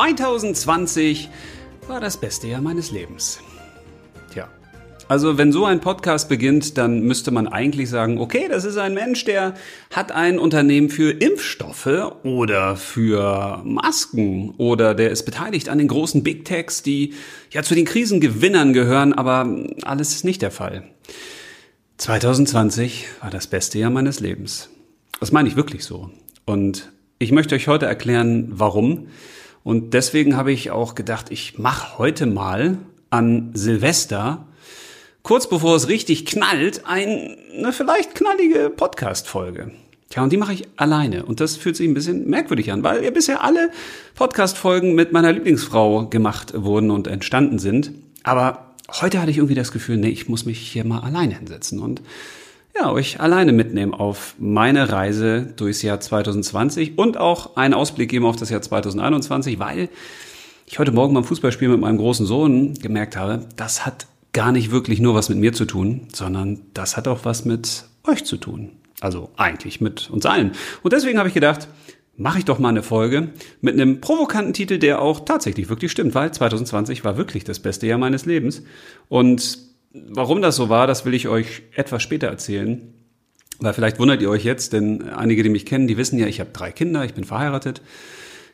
2020 war das beste Jahr meines Lebens. Tja, also wenn so ein Podcast beginnt, dann müsste man eigentlich sagen, okay, das ist ein Mensch, der hat ein Unternehmen für Impfstoffe oder für Masken oder der ist beteiligt an den großen Big Techs, die ja zu den Krisengewinnern gehören, aber alles ist nicht der Fall. 2020 war das beste Jahr meines Lebens. Das meine ich wirklich so. Und ich möchte euch heute erklären, warum. Und deswegen habe ich auch gedacht, ich mache heute mal an Silvester, kurz bevor es richtig knallt, eine vielleicht knallige Podcast-Folge. Tja, und die mache ich alleine. Und das fühlt sich ein bisschen merkwürdig an, weil ja bisher alle Podcast-Folgen mit meiner Lieblingsfrau gemacht wurden und entstanden sind. Aber heute hatte ich irgendwie das Gefühl, nee, ich muss mich hier mal alleine hinsetzen und ja, euch alleine mitnehmen auf meine Reise durchs Jahr 2020 und auch einen Ausblick geben auf das Jahr 2021, weil ich heute Morgen beim Fußballspiel mit meinem großen Sohn gemerkt habe, das hat gar nicht wirklich nur was mit mir zu tun, sondern das hat auch was mit euch zu tun. Also eigentlich mit uns allen. Und deswegen habe ich gedacht, mache ich doch mal eine Folge mit einem provokanten Titel, der auch tatsächlich wirklich stimmt, weil 2020 war wirklich das beste Jahr meines Lebens. Und Warum das so war, das will ich euch etwas später erzählen. Weil vielleicht wundert ihr euch jetzt, denn einige, die mich kennen, die wissen ja, ich habe drei Kinder, ich bin verheiratet,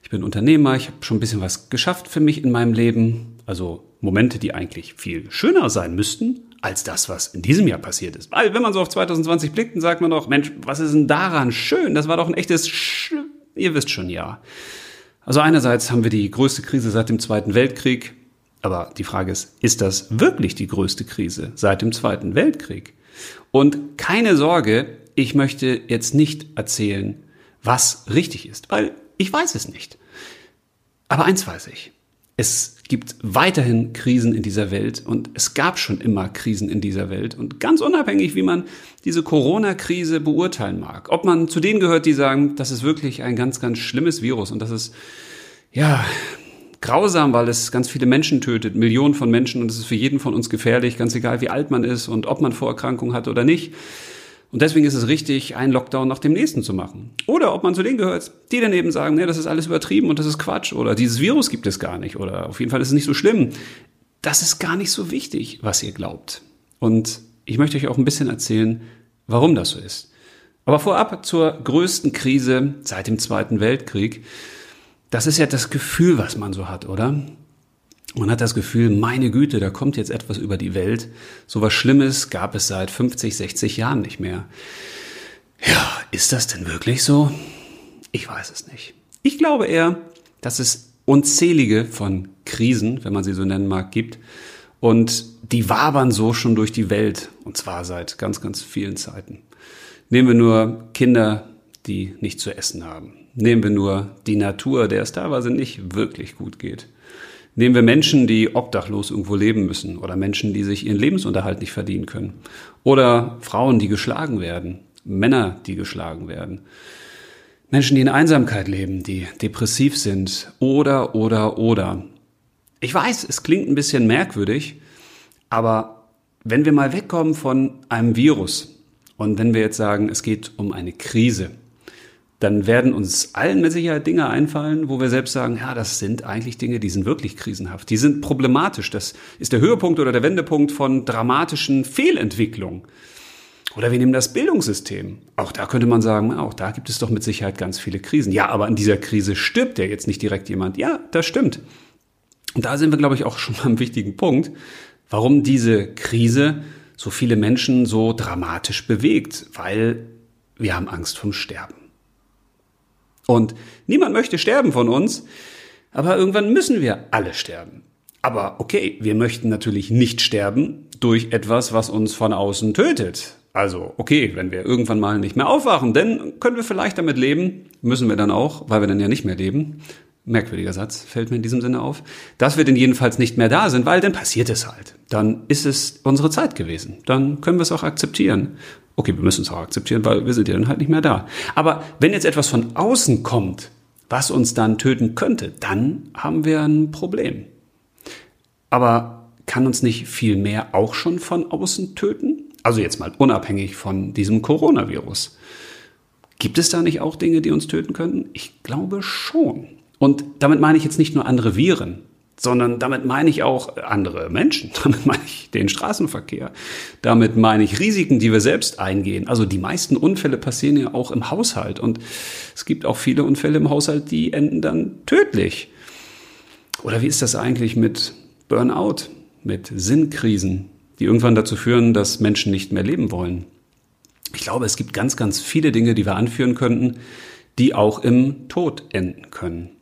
ich bin Unternehmer, ich habe schon ein bisschen was geschafft für mich in meinem Leben. Also Momente, die eigentlich viel schöner sein müssten, als das, was in diesem Jahr passiert ist. Weil wenn man so auf 2020 blickt, dann sagt man doch, Mensch, was ist denn daran schön? Das war doch ein echtes, Sch ihr wisst schon, ja. Also einerseits haben wir die größte Krise seit dem Zweiten Weltkrieg. Aber die Frage ist, ist das wirklich die größte Krise seit dem Zweiten Weltkrieg? Und keine Sorge, ich möchte jetzt nicht erzählen, was richtig ist, weil ich weiß es nicht. Aber eins weiß ich. Es gibt weiterhin Krisen in dieser Welt und es gab schon immer Krisen in dieser Welt und ganz unabhängig, wie man diese Corona-Krise beurteilen mag, ob man zu denen gehört, die sagen, das ist wirklich ein ganz, ganz schlimmes Virus und das ist, ja, grausam, weil es ganz viele Menschen tötet, Millionen von Menschen und es ist für jeden von uns gefährlich, ganz egal wie alt man ist und ob man Vorerkrankungen hat oder nicht. Und deswegen ist es richtig, einen Lockdown nach dem nächsten zu machen. Oder ob man zu denen gehört, die daneben sagen, nee, das ist alles übertrieben und das ist Quatsch oder dieses Virus gibt es gar nicht oder auf jeden Fall ist es nicht so schlimm. Das ist gar nicht so wichtig, was ihr glaubt. Und ich möchte euch auch ein bisschen erzählen, warum das so ist. Aber vorab zur größten Krise seit dem Zweiten Weltkrieg. Das ist ja das Gefühl, was man so hat, oder? Man hat das Gefühl, meine Güte, da kommt jetzt etwas über die Welt. So was Schlimmes gab es seit 50, 60 Jahren nicht mehr. Ja, ist das denn wirklich so? Ich weiß es nicht. Ich glaube eher, dass es unzählige von Krisen, wenn man sie so nennen mag, gibt. Und die wabern so schon durch die Welt. Und zwar seit ganz, ganz vielen Zeiten. Nehmen wir nur Kinder, die nicht zu essen haben. Nehmen wir nur die Natur, der es teilweise nicht wirklich gut geht. Nehmen wir Menschen, die obdachlos irgendwo leben müssen oder Menschen, die sich ihren Lebensunterhalt nicht verdienen können. Oder Frauen, die geschlagen werden, Männer, die geschlagen werden. Menschen, die in Einsamkeit leben, die depressiv sind oder, oder, oder. Ich weiß, es klingt ein bisschen merkwürdig, aber wenn wir mal wegkommen von einem Virus und wenn wir jetzt sagen, es geht um eine Krise, dann werden uns allen mit Sicherheit Dinge einfallen, wo wir selbst sagen, ja, das sind eigentlich Dinge, die sind wirklich krisenhaft, die sind problematisch. Das ist der Höhepunkt oder der Wendepunkt von dramatischen Fehlentwicklungen. Oder wir nehmen das Bildungssystem. Auch da könnte man sagen, auch da gibt es doch mit Sicherheit ganz viele Krisen. Ja, aber in dieser Krise stirbt ja jetzt nicht direkt jemand. Ja, das stimmt. Und da sind wir, glaube ich, auch schon am wichtigen Punkt, warum diese Krise so viele Menschen so dramatisch bewegt, weil wir haben Angst vom Sterben. Und niemand möchte sterben von uns, aber irgendwann müssen wir alle sterben. Aber okay, wir möchten natürlich nicht sterben durch etwas, was uns von außen tötet. Also, okay, wenn wir irgendwann mal nicht mehr aufwachen, dann können wir vielleicht damit leben, müssen wir dann auch, weil wir dann ja nicht mehr leben. Merkwürdiger Satz, fällt mir in diesem Sinne auf. Dass wir denn jedenfalls nicht mehr da sind, weil dann passiert es halt. Dann ist es unsere Zeit gewesen. Dann können wir es auch akzeptieren. Okay, wir müssen es auch akzeptieren, weil wir sind ja dann halt nicht mehr da. Aber wenn jetzt etwas von außen kommt, was uns dann töten könnte, dann haben wir ein Problem. Aber kann uns nicht viel mehr auch schon von außen töten? Also jetzt mal unabhängig von diesem Coronavirus. Gibt es da nicht auch Dinge, die uns töten könnten? Ich glaube schon. Und damit meine ich jetzt nicht nur andere Viren, sondern damit meine ich auch andere Menschen, damit meine ich den Straßenverkehr, damit meine ich Risiken, die wir selbst eingehen. Also die meisten Unfälle passieren ja auch im Haushalt und es gibt auch viele Unfälle im Haushalt, die enden dann tödlich. Oder wie ist das eigentlich mit Burnout, mit Sinnkrisen, die irgendwann dazu führen, dass Menschen nicht mehr leben wollen? Ich glaube, es gibt ganz, ganz viele Dinge, die wir anführen könnten, die auch im Tod enden können.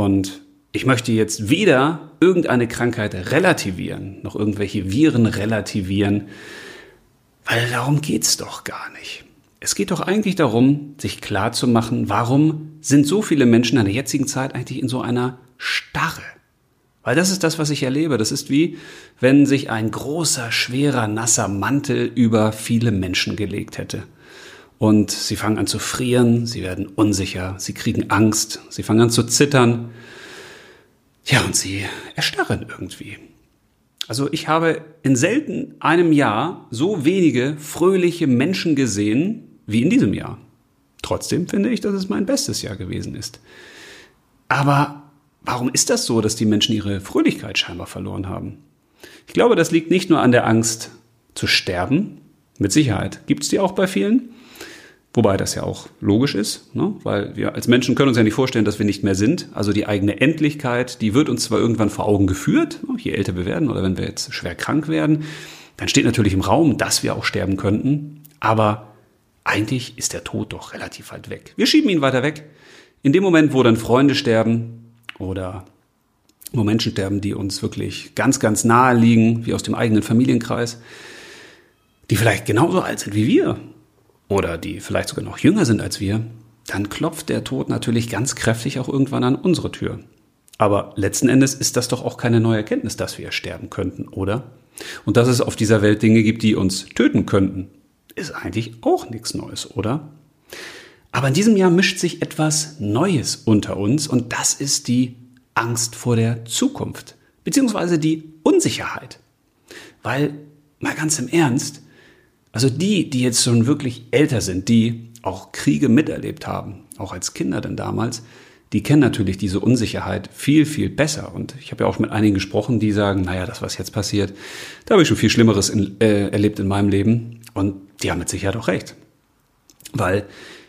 Und ich möchte jetzt weder irgendeine Krankheit relativieren, noch irgendwelche Viren relativieren, weil darum geht's doch gar nicht. Es geht doch eigentlich darum, sich klar zu machen, warum sind so viele Menschen in der jetzigen Zeit eigentlich in so einer Starre? Weil das ist das, was ich erlebe. Das ist wie, wenn sich ein großer, schwerer, nasser Mantel über viele Menschen gelegt hätte. Und sie fangen an zu frieren, sie werden unsicher, sie kriegen Angst, sie fangen an zu zittern ja, und sie erstarren irgendwie. Also ich habe in selten einem Jahr so wenige fröhliche Menschen gesehen wie in diesem Jahr. Trotzdem finde ich, dass es mein bestes Jahr gewesen ist. Aber warum ist das so, dass die Menschen ihre Fröhlichkeit scheinbar verloren haben? Ich glaube, das liegt nicht nur an der Angst zu sterben. Mit Sicherheit gibt es die auch bei vielen. Wobei das ja auch logisch ist, ne? weil wir als Menschen können uns ja nicht vorstellen, dass wir nicht mehr sind. Also die eigene Endlichkeit, die wird uns zwar irgendwann vor Augen geführt, ne? je älter wir werden oder wenn wir jetzt schwer krank werden, dann steht natürlich im Raum, dass wir auch sterben könnten. Aber eigentlich ist der Tod doch relativ weit weg. Wir schieben ihn weiter weg. In dem Moment, wo dann Freunde sterben oder wo Menschen sterben, die uns wirklich ganz, ganz nahe liegen, wie aus dem eigenen Familienkreis, die vielleicht genauso alt sind wie wir oder die vielleicht sogar noch jünger sind als wir, dann klopft der Tod natürlich ganz kräftig auch irgendwann an unsere Tür. Aber letzten Endes ist das doch auch keine neue Erkenntnis, dass wir sterben könnten, oder? Und dass es auf dieser Welt Dinge gibt, die uns töten könnten, ist eigentlich auch nichts Neues, oder? Aber in diesem Jahr mischt sich etwas Neues unter uns und das ist die Angst vor der Zukunft, beziehungsweise die Unsicherheit. Weil, mal ganz im Ernst, also die, die jetzt schon wirklich älter sind, die auch Kriege miterlebt haben, auch als Kinder denn damals, die kennen natürlich diese Unsicherheit viel, viel besser. Und ich habe ja auch mit einigen gesprochen, die sagen, naja, das, was jetzt passiert, da habe ich schon viel Schlimmeres in, äh, erlebt in meinem Leben. Und die haben mit Sicherheit auch recht. Weil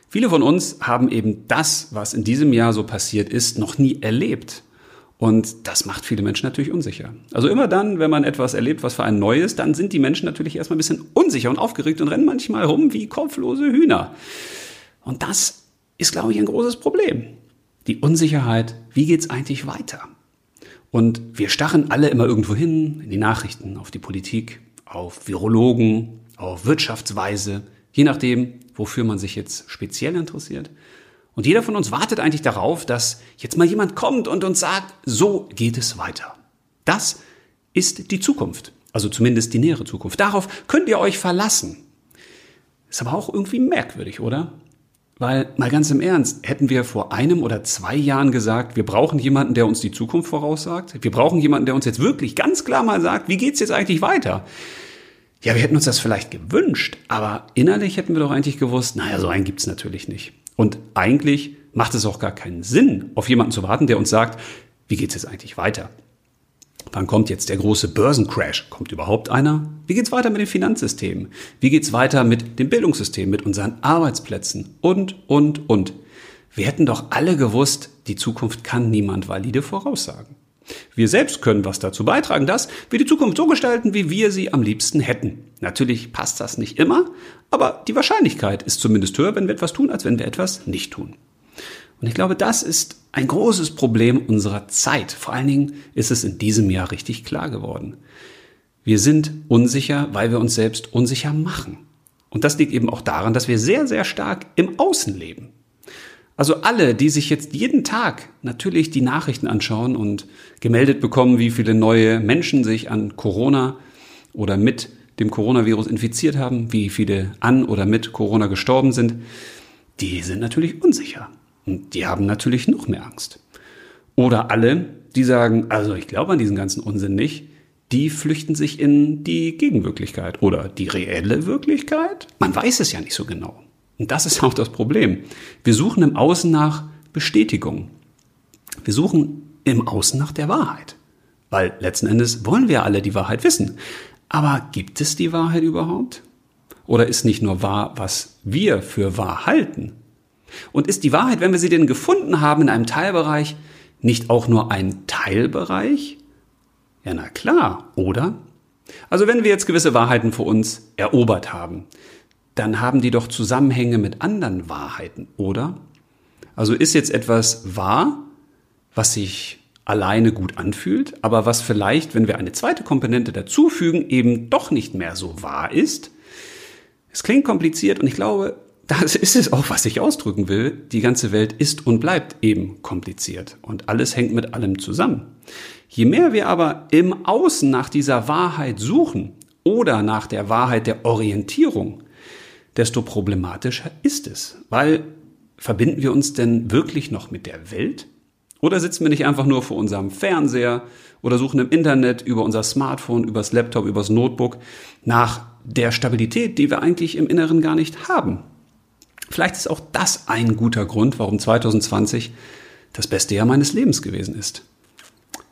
viele von uns haben eben das, was in diesem Jahr so passiert ist, noch nie erlebt. Und das macht viele Menschen natürlich unsicher. Also immer dann, wenn man etwas erlebt, was für ein Neues, dann sind die Menschen natürlich erstmal ein bisschen unsicher und aufgeregt und rennen manchmal rum wie kopflose Hühner. Und das ist, glaube ich, ein großes Problem. Die Unsicherheit, wie geht's eigentlich weiter? Und wir starren alle immer irgendwo hin, in die Nachrichten, auf die Politik, auf Virologen, auf Wirtschaftsweise, je nachdem, wofür man sich jetzt speziell interessiert. Und jeder von uns wartet eigentlich darauf, dass jetzt mal jemand kommt und uns sagt, so geht es weiter. Das ist die Zukunft. Also zumindest die nähere Zukunft. Darauf könnt ihr euch verlassen. Ist aber auch irgendwie merkwürdig, oder? Weil, mal ganz im Ernst, hätten wir vor einem oder zwei Jahren gesagt, wir brauchen jemanden, der uns die Zukunft voraussagt. Wir brauchen jemanden, der uns jetzt wirklich ganz klar mal sagt, wie geht's jetzt eigentlich weiter? Ja, wir hätten uns das vielleicht gewünscht, aber innerlich hätten wir doch eigentlich gewusst, naja, so einen gibt's natürlich nicht. Und eigentlich macht es auch gar keinen Sinn, auf jemanden zu warten, der uns sagt, wie geht es jetzt eigentlich weiter? Wann kommt jetzt der große Börsencrash? Kommt überhaupt einer? Wie geht es weiter mit den Finanzsystemen? Wie geht es weiter mit dem Bildungssystem, mit unseren Arbeitsplätzen? Und, und, und. Wir hätten doch alle gewusst, die Zukunft kann niemand valide voraussagen. Wir selbst können was dazu beitragen, dass wir die Zukunft so gestalten, wie wir sie am liebsten hätten. Natürlich passt das nicht immer, aber die Wahrscheinlichkeit ist zumindest höher, wenn wir etwas tun, als wenn wir etwas nicht tun. Und ich glaube, das ist ein großes Problem unserer Zeit. Vor allen Dingen ist es in diesem Jahr richtig klar geworden. Wir sind unsicher, weil wir uns selbst unsicher machen. Und das liegt eben auch daran, dass wir sehr, sehr stark im Außen leben. Also alle, die sich jetzt jeden Tag natürlich die Nachrichten anschauen und gemeldet bekommen, wie viele neue Menschen sich an Corona oder mit dem Coronavirus infiziert haben, wie viele an oder mit Corona gestorben sind, die sind natürlich unsicher. Und die haben natürlich noch mehr Angst. Oder alle, die sagen, also ich glaube an diesen ganzen Unsinn nicht, die flüchten sich in die Gegenwirklichkeit oder die reelle Wirklichkeit. Man weiß es ja nicht so genau. Und das ist auch das Problem. Wir suchen im Außen nach Bestätigung. Wir suchen im Außen nach der Wahrheit. Weil letzten Endes wollen wir alle die Wahrheit wissen. Aber gibt es die Wahrheit überhaupt? Oder ist nicht nur wahr, was wir für wahr halten? Und ist die Wahrheit, wenn wir sie denn gefunden haben in einem Teilbereich, nicht auch nur ein Teilbereich? Ja, na klar, oder? Also wenn wir jetzt gewisse Wahrheiten für uns erobert haben, dann haben die doch Zusammenhänge mit anderen Wahrheiten, oder? Also ist jetzt etwas wahr, was sich alleine gut anfühlt, aber was vielleicht, wenn wir eine zweite Komponente dazufügen, eben doch nicht mehr so wahr ist. Es klingt kompliziert und ich glaube, das ist es auch, was ich ausdrücken will. Die ganze Welt ist und bleibt eben kompliziert und alles hängt mit allem zusammen. Je mehr wir aber im Außen nach dieser Wahrheit suchen oder nach der Wahrheit der Orientierung, desto problematischer ist es, weil verbinden wir uns denn wirklich noch mit der Welt? Oder sitzen wir nicht einfach nur vor unserem Fernseher oder suchen im Internet über unser Smartphone, übers Laptop, übers Notebook nach der Stabilität, die wir eigentlich im Inneren gar nicht haben? Vielleicht ist auch das ein guter Grund, warum 2020 das beste Jahr meines Lebens gewesen ist.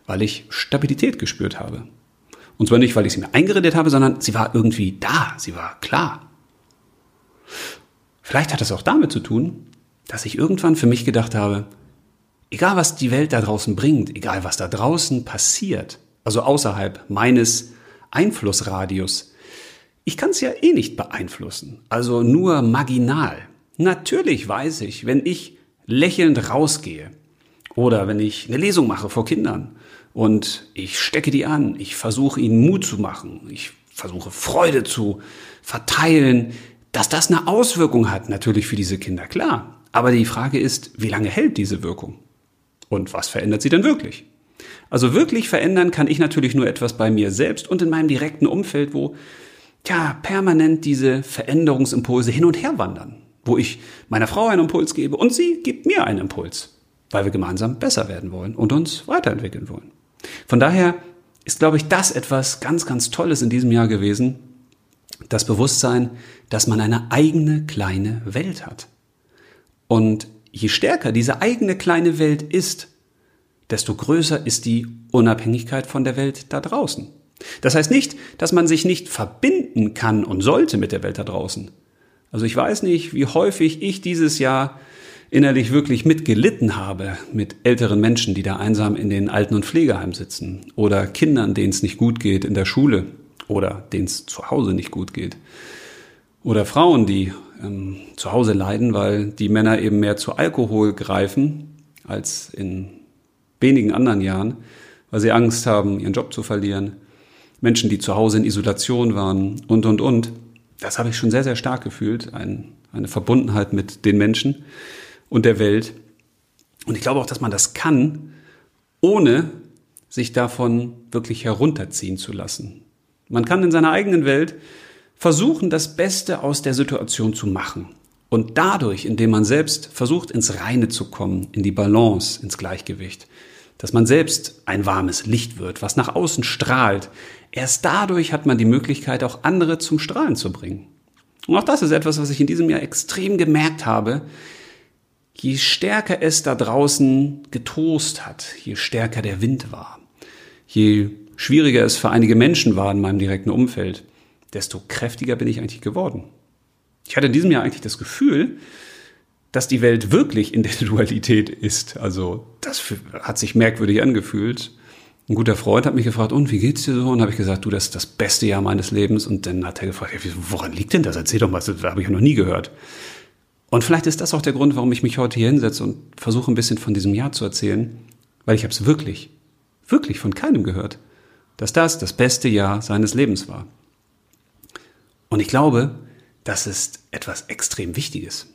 Weil ich Stabilität gespürt habe. Und zwar nicht, weil ich sie mir eingeredet habe, sondern sie war irgendwie da, sie war klar. Vielleicht hat es auch damit zu tun, dass ich irgendwann für mich gedacht habe, egal was die Welt da draußen bringt, egal was da draußen passiert, also außerhalb meines Einflussradius, ich kann es ja eh nicht beeinflussen, also nur marginal. Natürlich weiß ich, wenn ich lächelnd rausgehe oder wenn ich eine Lesung mache vor Kindern und ich stecke die an, ich versuche ihnen Mut zu machen, ich versuche Freude zu verteilen, dass das eine Auswirkung hat natürlich für diese Kinder, klar. Aber die Frage ist, wie lange hält diese Wirkung? Und was verändert sie denn wirklich? Also wirklich verändern kann ich natürlich nur etwas bei mir selbst und in meinem direkten Umfeld, wo ja permanent diese Veränderungsimpulse hin und her wandern, wo ich meiner Frau einen Impuls gebe und sie gibt mir einen Impuls, weil wir gemeinsam besser werden wollen und uns weiterentwickeln wollen. Von daher ist, glaube ich, das etwas ganz, ganz Tolles in diesem Jahr gewesen, das Bewusstsein, dass man eine eigene kleine Welt hat. Und je stärker diese eigene kleine Welt ist, desto größer ist die Unabhängigkeit von der Welt da draußen. Das heißt nicht, dass man sich nicht verbinden kann und sollte mit der Welt da draußen. Also ich weiß nicht, wie häufig ich dieses Jahr innerlich wirklich mitgelitten habe mit älteren Menschen, die da einsam in den Alten- und Pflegeheimen sitzen oder Kindern, denen es nicht gut geht in der Schule oder denen es zu Hause nicht gut geht oder Frauen, die ähm, zu Hause leiden, weil die Männer eben mehr zu Alkohol greifen als in wenigen anderen Jahren, weil sie Angst haben, ihren Job zu verlieren. Menschen, die zu Hause in Isolation waren und, und, und. Das habe ich schon sehr, sehr stark gefühlt. Ein, eine Verbundenheit mit den Menschen und der Welt. Und ich glaube auch, dass man das kann, ohne sich davon wirklich herunterziehen zu lassen. Man kann in seiner eigenen Welt versuchen, das Beste aus der Situation zu machen. Und dadurch, indem man selbst versucht, ins Reine zu kommen, in die Balance, ins Gleichgewicht, dass man selbst ein warmes Licht wird, was nach außen strahlt, erst dadurch hat man die Möglichkeit, auch andere zum Strahlen zu bringen. Und auch das ist etwas, was ich in diesem Jahr extrem gemerkt habe. Je stärker es da draußen getost hat, je stärker der Wind war, je schwieriger es für einige Menschen war in meinem direkten Umfeld, desto kräftiger bin ich eigentlich geworden. Ich hatte in diesem Jahr eigentlich das Gefühl, dass die Welt wirklich in der Dualität ist. Also das hat sich merkwürdig angefühlt. Ein guter Freund hat mich gefragt, und wie geht's dir so? Und habe ich gesagt, du, das ist das beste Jahr meines Lebens. Und dann hat er gefragt, woran liegt denn das? Erzähl doch mal, das habe ich ja noch nie gehört. Und vielleicht ist das auch der Grund, warum ich mich heute hier hinsetze und versuche ein bisschen von diesem Jahr zu erzählen, weil ich habe es wirklich, wirklich von keinem gehört, dass das das beste Jahr seines Lebens war. Und ich glaube, das ist etwas extrem Wichtiges.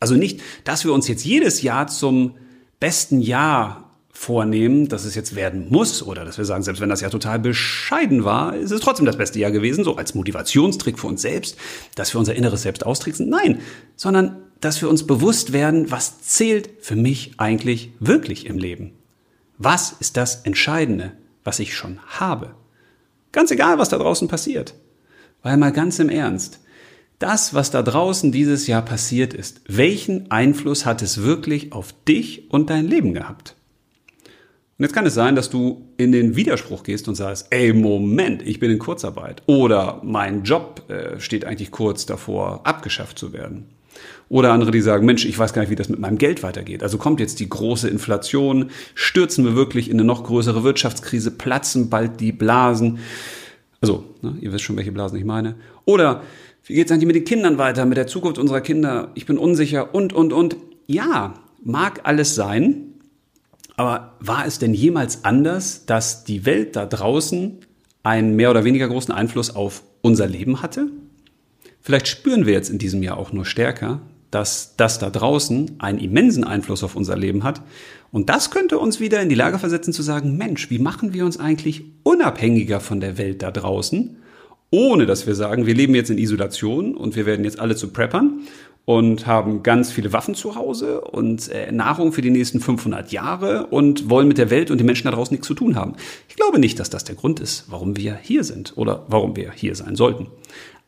Also nicht, dass wir uns jetzt jedes Jahr zum besten Jahr vornehmen, dass es jetzt werden muss oder dass wir sagen, selbst wenn das Jahr total bescheiden war, ist es trotzdem das beste Jahr gewesen, so als Motivationstrick für uns selbst, dass wir unser inneres Selbst austricksen. Nein, sondern dass wir uns bewusst werden, was zählt für mich eigentlich wirklich im Leben. Was ist das Entscheidende, was ich schon habe? Ganz egal, was da draußen passiert. Weil mal ganz im Ernst, das, was da draußen dieses Jahr passiert ist, welchen Einfluss hat es wirklich auf dich und dein Leben gehabt? Und jetzt kann es sein, dass du in den Widerspruch gehst und sagst, ey, Moment, ich bin in Kurzarbeit. Oder mein Job äh, steht eigentlich kurz davor, abgeschafft zu werden. Oder andere, die sagen, Mensch, ich weiß gar nicht, wie das mit meinem Geld weitergeht. Also kommt jetzt die große Inflation, stürzen wir wirklich in eine noch größere Wirtschaftskrise, platzen bald die Blasen. Also, ne, ihr wisst schon, welche Blasen ich meine. Oder wie geht es eigentlich mit den Kindern weiter, mit der Zukunft unserer Kinder? Ich bin unsicher und, und, und. Ja, mag alles sein, aber war es denn jemals anders, dass die Welt da draußen einen mehr oder weniger großen Einfluss auf unser Leben hatte? Vielleicht spüren wir jetzt in diesem Jahr auch nur stärker, dass das da draußen einen immensen Einfluss auf unser Leben hat. Und das könnte uns wieder in die Lage versetzen zu sagen, Mensch, wie machen wir uns eigentlich unabhängiger von der Welt da draußen, ohne dass wir sagen, wir leben jetzt in Isolation und wir werden jetzt alle zu Preppern und haben ganz viele Waffen zu Hause und äh, Nahrung für die nächsten 500 Jahre und wollen mit der Welt und den Menschen da draußen nichts zu tun haben. Ich glaube nicht, dass das der Grund ist, warum wir hier sind oder warum wir hier sein sollten.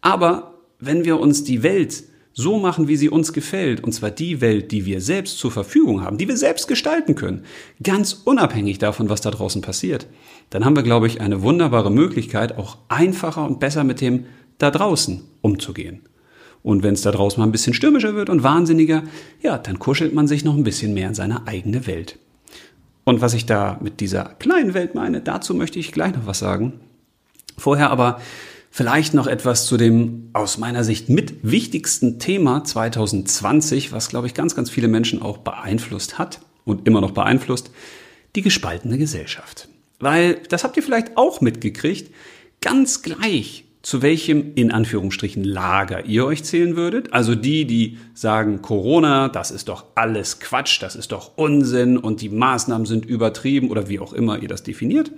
Aber wenn wir uns die Welt so machen, wie sie uns gefällt, und zwar die Welt, die wir selbst zur Verfügung haben, die wir selbst gestalten können, ganz unabhängig davon, was da draußen passiert, dann haben wir, glaube ich, eine wunderbare Möglichkeit, auch einfacher und besser mit dem da draußen umzugehen. Und wenn es da draußen mal ein bisschen stürmischer wird und wahnsinniger, ja, dann kuschelt man sich noch ein bisschen mehr in seine eigene Welt. Und was ich da mit dieser kleinen Welt meine, dazu möchte ich gleich noch was sagen. Vorher aber vielleicht noch etwas zu dem aus meiner Sicht mit wichtigsten Thema 2020, was, glaube ich, ganz, ganz viele Menschen auch beeinflusst hat und immer noch beeinflusst, die gespaltene Gesellschaft. Weil, das habt ihr vielleicht auch mitgekriegt, ganz gleich, zu welchem in Anführungsstrichen Lager ihr euch zählen würdet. Also die, die sagen, Corona, das ist doch alles Quatsch, das ist doch Unsinn und die Maßnahmen sind übertrieben oder wie auch immer ihr das definiert.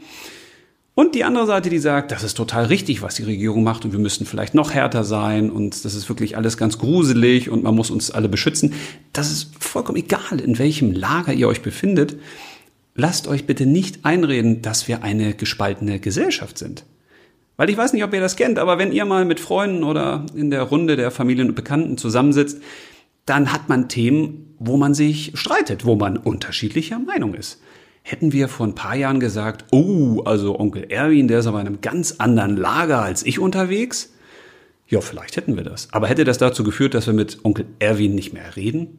Und die andere Seite, die sagt, das ist total richtig, was die Regierung macht und wir müssten vielleicht noch härter sein und das ist wirklich alles ganz gruselig und man muss uns alle beschützen. Das ist vollkommen egal, in welchem Lager ihr euch befindet. Lasst euch bitte nicht einreden, dass wir eine gespaltene Gesellschaft sind. Weil ich weiß nicht, ob ihr das kennt, aber wenn ihr mal mit Freunden oder in der Runde der Familien und Bekannten zusammensitzt, dann hat man Themen, wo man sich streitet, wo man unterschiedlicher Meinung ist. Hätten wir vor ein paar Jahren gesagt, oh, also Onkel Erwin, der ist aber in einem ganz anderen Lager als ich unterwegs? Ja, vielleicht hätten wir das. Aber hätte das dazu geführt, dass wir mit Onkel Erwin nicht mehr reden?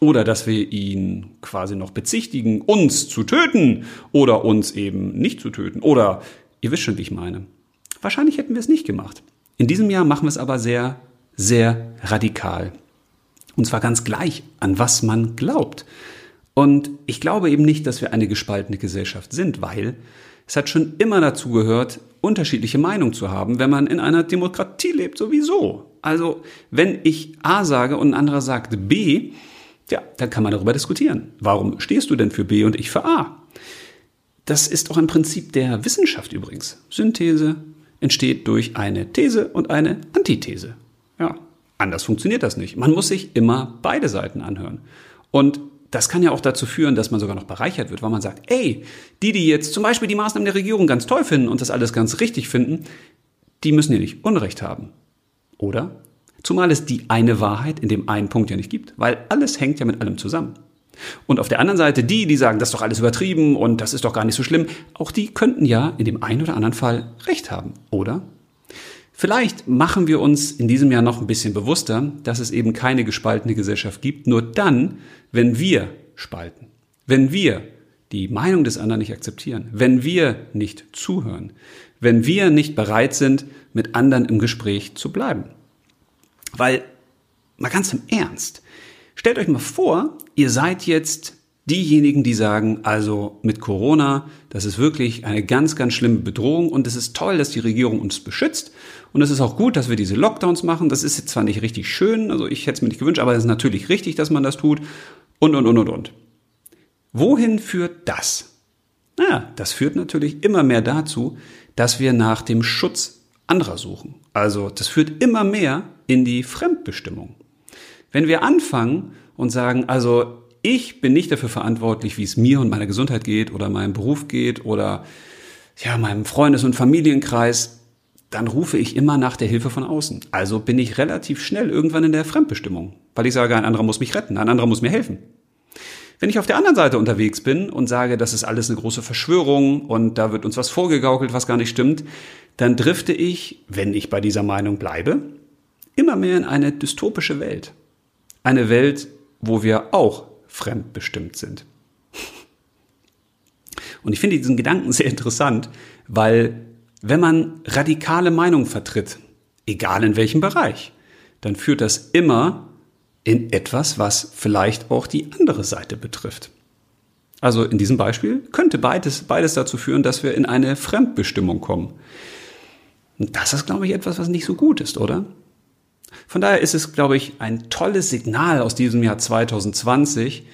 Oder dass wir ihn quasi noch bezichtigen, uns zu töten oder uns eben nicht zu töten? Oder ihr wisst schon, wie ich meine. Wahrscheinlich hätten wir es nicht gemacht. In diesem Jahr machen wir es aber sehr, sehr radikal. Und zwar ganz gleich, an was man glaubt. Und ich glaube eben nicht, dass wir eine gespaltene Gesellschaft sind, weil es hat schon immer dazu gehört, unterschiedliche Meinungen zu haben, wenn man in einer Demokratie lebt, sowieso. Also, wenn ich A sage und ein anderer sagt B, ja, dann kann man darüber diskutieren. Warum stehst du denn für B und ich für A? Das ist auch ein Prinzip der Wissenschaft übrigens. Synthese, entsteht durch eine These und eine Antithese. Ja, anders funktioniert das nicht. Man muss sich immer beide Seiten anhören. Und das kann ja auch dazu führen, dass man sogar noch bereichert wird, weil man sagt, ey, die, die jetzt zum Beispiel die Maßnahmen der Regierung ganz toll finden und das alles ganz richtig finden, die müssen ja nicht Unrecht haben. Oder? Zumal es die eine Wahrheit in dem einen Punkt ja nicht gibt, weil alles hängt ja mit allem zusammen. Und auf der anderen Seite die, die sagen, das ist doch alles übertrieben und das ist doch gar nicht so schlimm, auch die könnten ja in dem einen oder anderen Fall recht haben, oder? Vielleicht machen wir uns in diesem Jahr noch ein bisschen bewusster, dass es eben keine gespaltene Gesellschaft gibt, nur dann, wenn wir spalten, wenn wir die Meinung des anderen nicht akzeptieren, wenn wir nicht zuhören, wenn wir nicht bereit sind, mit anderen im Gespräch zu bleiben. Weil, mal ganz im Ernst, stellt euch mal vor, ihr seid jetzt diejenigen, die sagen, also mit Corona, das ist wirklich eine ganz, ganz schlimme Bedrohung und es ist toll, dass die Regierung uns beschützt und es ist auch gut, dass wir diese Lockdowns machen. Das ist jetzt zwar nicht richtig schön, also ich hätte es mir nicht gewünscht, aber es ist natürlich richtig, dass man das tut und, und, und, und, und. Wohin führt das? Naja, das führt natürlich immer mehr dazu, dass wir nach dem Schutz anderer suchen. Also das führt immer mehr in die Fremdbestimmung. Wenn wir anfangen und sagen, also ich bin nicht dafür verantwortlich, wie es mir und meiner Gesundheit geht oder meinem Beruf geht oder ja, meinem Freundes- und Familienkreis, dann rufe ich immer nach der Hilfe von außen. Also bin ich relativ schnell irgendwann in der Fremdbestimmung, weil ich sage, ein anderer muss mich retten, ein anderer muss mir helfen. Wenn ich auf der anderen Seite unterwegs bin und sage, das ist alles eine große Verschwörung und da wird uns was vorgegaukelt, was gar nicht stimmt, dann drifte ich, wenn ich bei dieser Meinung bleibe, immer mehr in eine dystopische Welt. Eine Welt, wo wir auch fremdbestimmt sind. Und ich finde diesen Gedanken sehr interessant, weil wenn man radikale Meinungen vertritt, egal in welchem Bereich, dann führt das immer in etwas, was vielleicht auch die andere Seite betrifft. Also in diesem Beispiel könnte beides, beides dazu führen, dass wir in eine Fremdbestimmung kommen. Und das ist, glaube ich, etwas, was nicht so gut ist, oder? Von daher ist es, glaube ich, ein tolles Signal aus diesem Jahr 2020,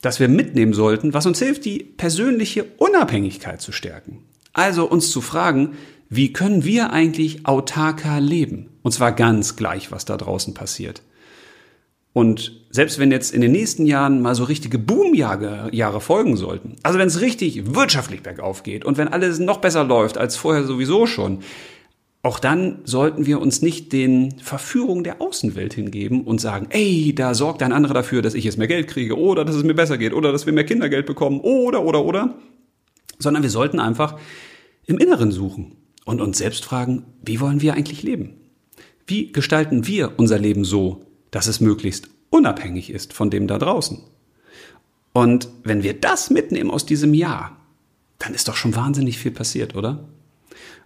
dass wir mitnehmen sollten, was uns hilft, die persönliche Unabhängigkeit zu stärken. Also uns zu fragen, wie können wir eigentlich autarker leben? Und zwar ganz gleich, was da draußen passiert. Und selbst wenn jetzt in den nächsten Jahren mal so richtige Boomjahre Jahre folgen sollten, also wenn es richtig wirtschaftlich bergauf geht und wenn alles noch besser läuft als vorher sowieso schon, auch dann sollten wir uns nicht den Verführungen der Außenwelt hingeben und sagen, ey, da sorgt ein anderer dafür, dass ich jetzt mehr Geld kriege oder dass es mir besser geht oder dass wir mehr Kindergeld bekommen oder, oder, oder. Sondern wir sollten einfach im Inneren suchen und uns selbst fragen, wie wollen wir eigentlich leben? Wie gestalten wir unser Leben so, dass es möglichst unabhängig ist von dem da draußen? Und wenn wir das mitnehmen aus diesem Jahr, dann ist doch schon wahnsinnig viel passiert, oder?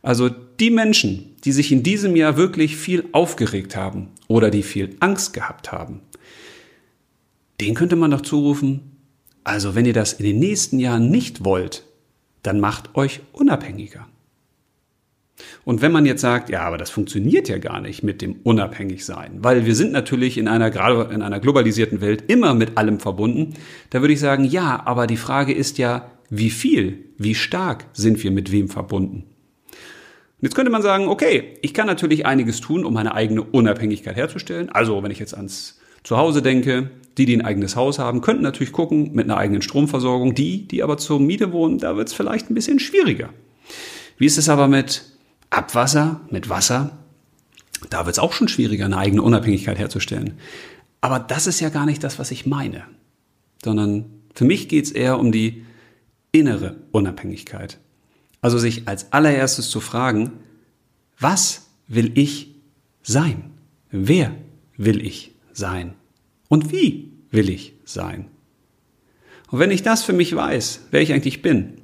Also die Menschen, die sich in diesem Jahr wirklich viel aufgeregt haben oder die viel Angst gehabt haben, den könnte man doch zurufen, also wenn ihr das in den nächsten Jahren nicht wollt, dann macht euch unabhängiger. Und wenn man jetzt sagt, ja, aber das funktioniert ja gar nicht mit dem Unabhängigsein, weil wir sind natürlich in einer, gerade in einer globalisierten Welt immer mit allem verbunden, da würde ich sagen, ja, aber die Frage ist ja, wie viel, wie stark sind wir mit wem verbunden? Und jetzt könnte man sagen, okay, ich kann natürlich einiges tun, um meine eigene Unabhängigkeit herzustellen. Also, wenn ich jetzt ans Zuhause denke, die, die ein eigenes Haus haben, könnten natürlich gucken mit einer eigenen Stromversorgung. Die, die aber zur Miete wohnen, da wird es vielleicht ein bisschen schwieriger. Wie ist es aber mit Abwasser, mit Wasser? Da wird es auch schon schwieriger, eine eigene Unabhängigkeit herzustellen. Aber das ist ja gar nicht das, was ich meine, sondern für mich geht es eher um die innere Unabhängigkeit. Also sich als allererstes zu fragen, was will ich sein? Wer will ich sein? Und wie will ich sein? Und wenn ich das für mich weiß, wer ich eigentlich bin,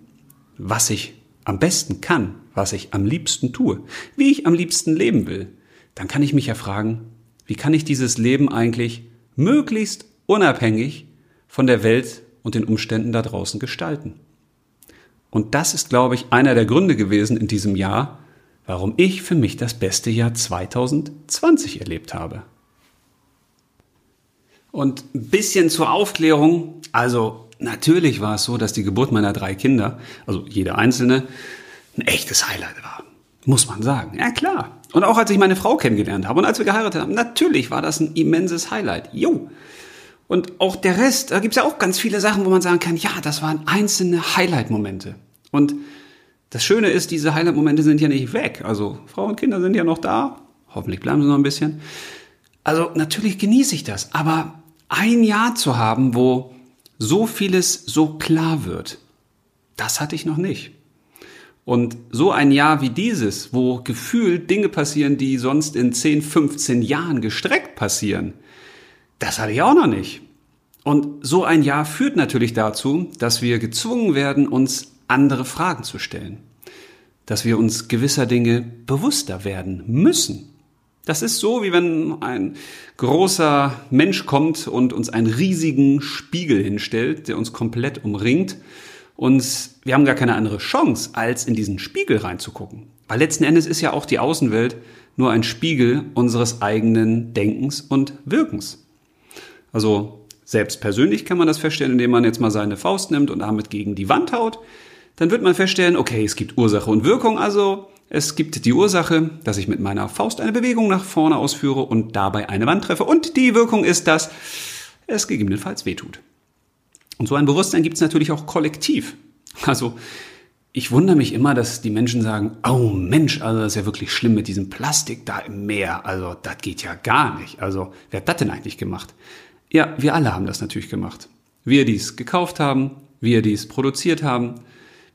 was ich am besten kann, was ich am liebsten tue, wie ich am liebsten leben will, dann kann ich mich ja fragen, wie kann ich dieses Leben eigentlich möglichst unabhängig von der Welt und den Umständen da draußen gestalten? Und das ist, glaube ich, einer der Gründe gewesen in diesem Jahr, warum ich für mich das beste Jahr 2020 erlebt habe. Und ein bisschen zur Aufklärung. Also natürlich war es so, dass die Geburt meiner drei Kinder, also jede einzelne, ein echtes Highlight war. Muss man sagen. Ja klar. Und auch als ich meine Frau kennengelernt habe und als wir geheiratet haben, natürlich war das ein immenses Highlight. Jo. Und auch der Rest, da gibt es ja auch ganz viele Sachen, wo man sagen kann, ja, das waren einzelne Highlight-Momente. Und das Schöne ist, diese Highlight-Momente sind ja nicht weg. Also Frau und Kinder sind ja noch da. Hoffentlich bleiben sie noch ein bisschen. Also natürlich genieße ich das. Aber ein Jahr zu haben, wo so vieles so klar wird, das hatte ich noch nicht. Und so ein Jahr wie dieses, wo gefühlt Dinge passieren, die sonst in 10, 15 Jahren gestreckt passieren, das hatte ich auch noch nicht. Und so ein Jahr führt natürlich dazu, dass wir gezwungen werden, uns andere Fragen zu stellen. Dass wir uns gewisser Dinge bewusster werden müssen. Das ist so, wie wenn ein großer Mensch kommt und uns einen riesigen Spiegel hinstellt, der uns komplett umringt. Und wir haben gar keine andere Chance, als in diesen Spiegel reinzugucken. Weil letzten Endes ist ja auch die Außenwelt nur ein Spiegel unseres eigenen Denkens und Wirkens. Also selbst persönlich kann man das feststellen, indem man jetzt mal seine Faust nimmt und damit gegen die Wand haut. Dann wird man feststellen, okay, es gibt Ursache und Wirkung, also es gibt die Ursache, dass ich mit meiner Faust eine Bewegung nach vorne ausführe und dabei eine Wand treffe. Und die Wirkung ist, dass es gegebenenfalls wehtut. Und so ein Bewusstsein gibt es natürlich auch kollektiv. Also ich wundere mich immer, dass die Menschen sagen, oh Mensch, also das ist ja wirklich schlimm mit diesem Plastik da im Meer. Also das geht ja gar nicht. Also wer hat das denn eigentlich gemacht? Ja, wir alle haben das natürlich gemacht. Wir, die es gekauft haben, wir, die es produziert haben.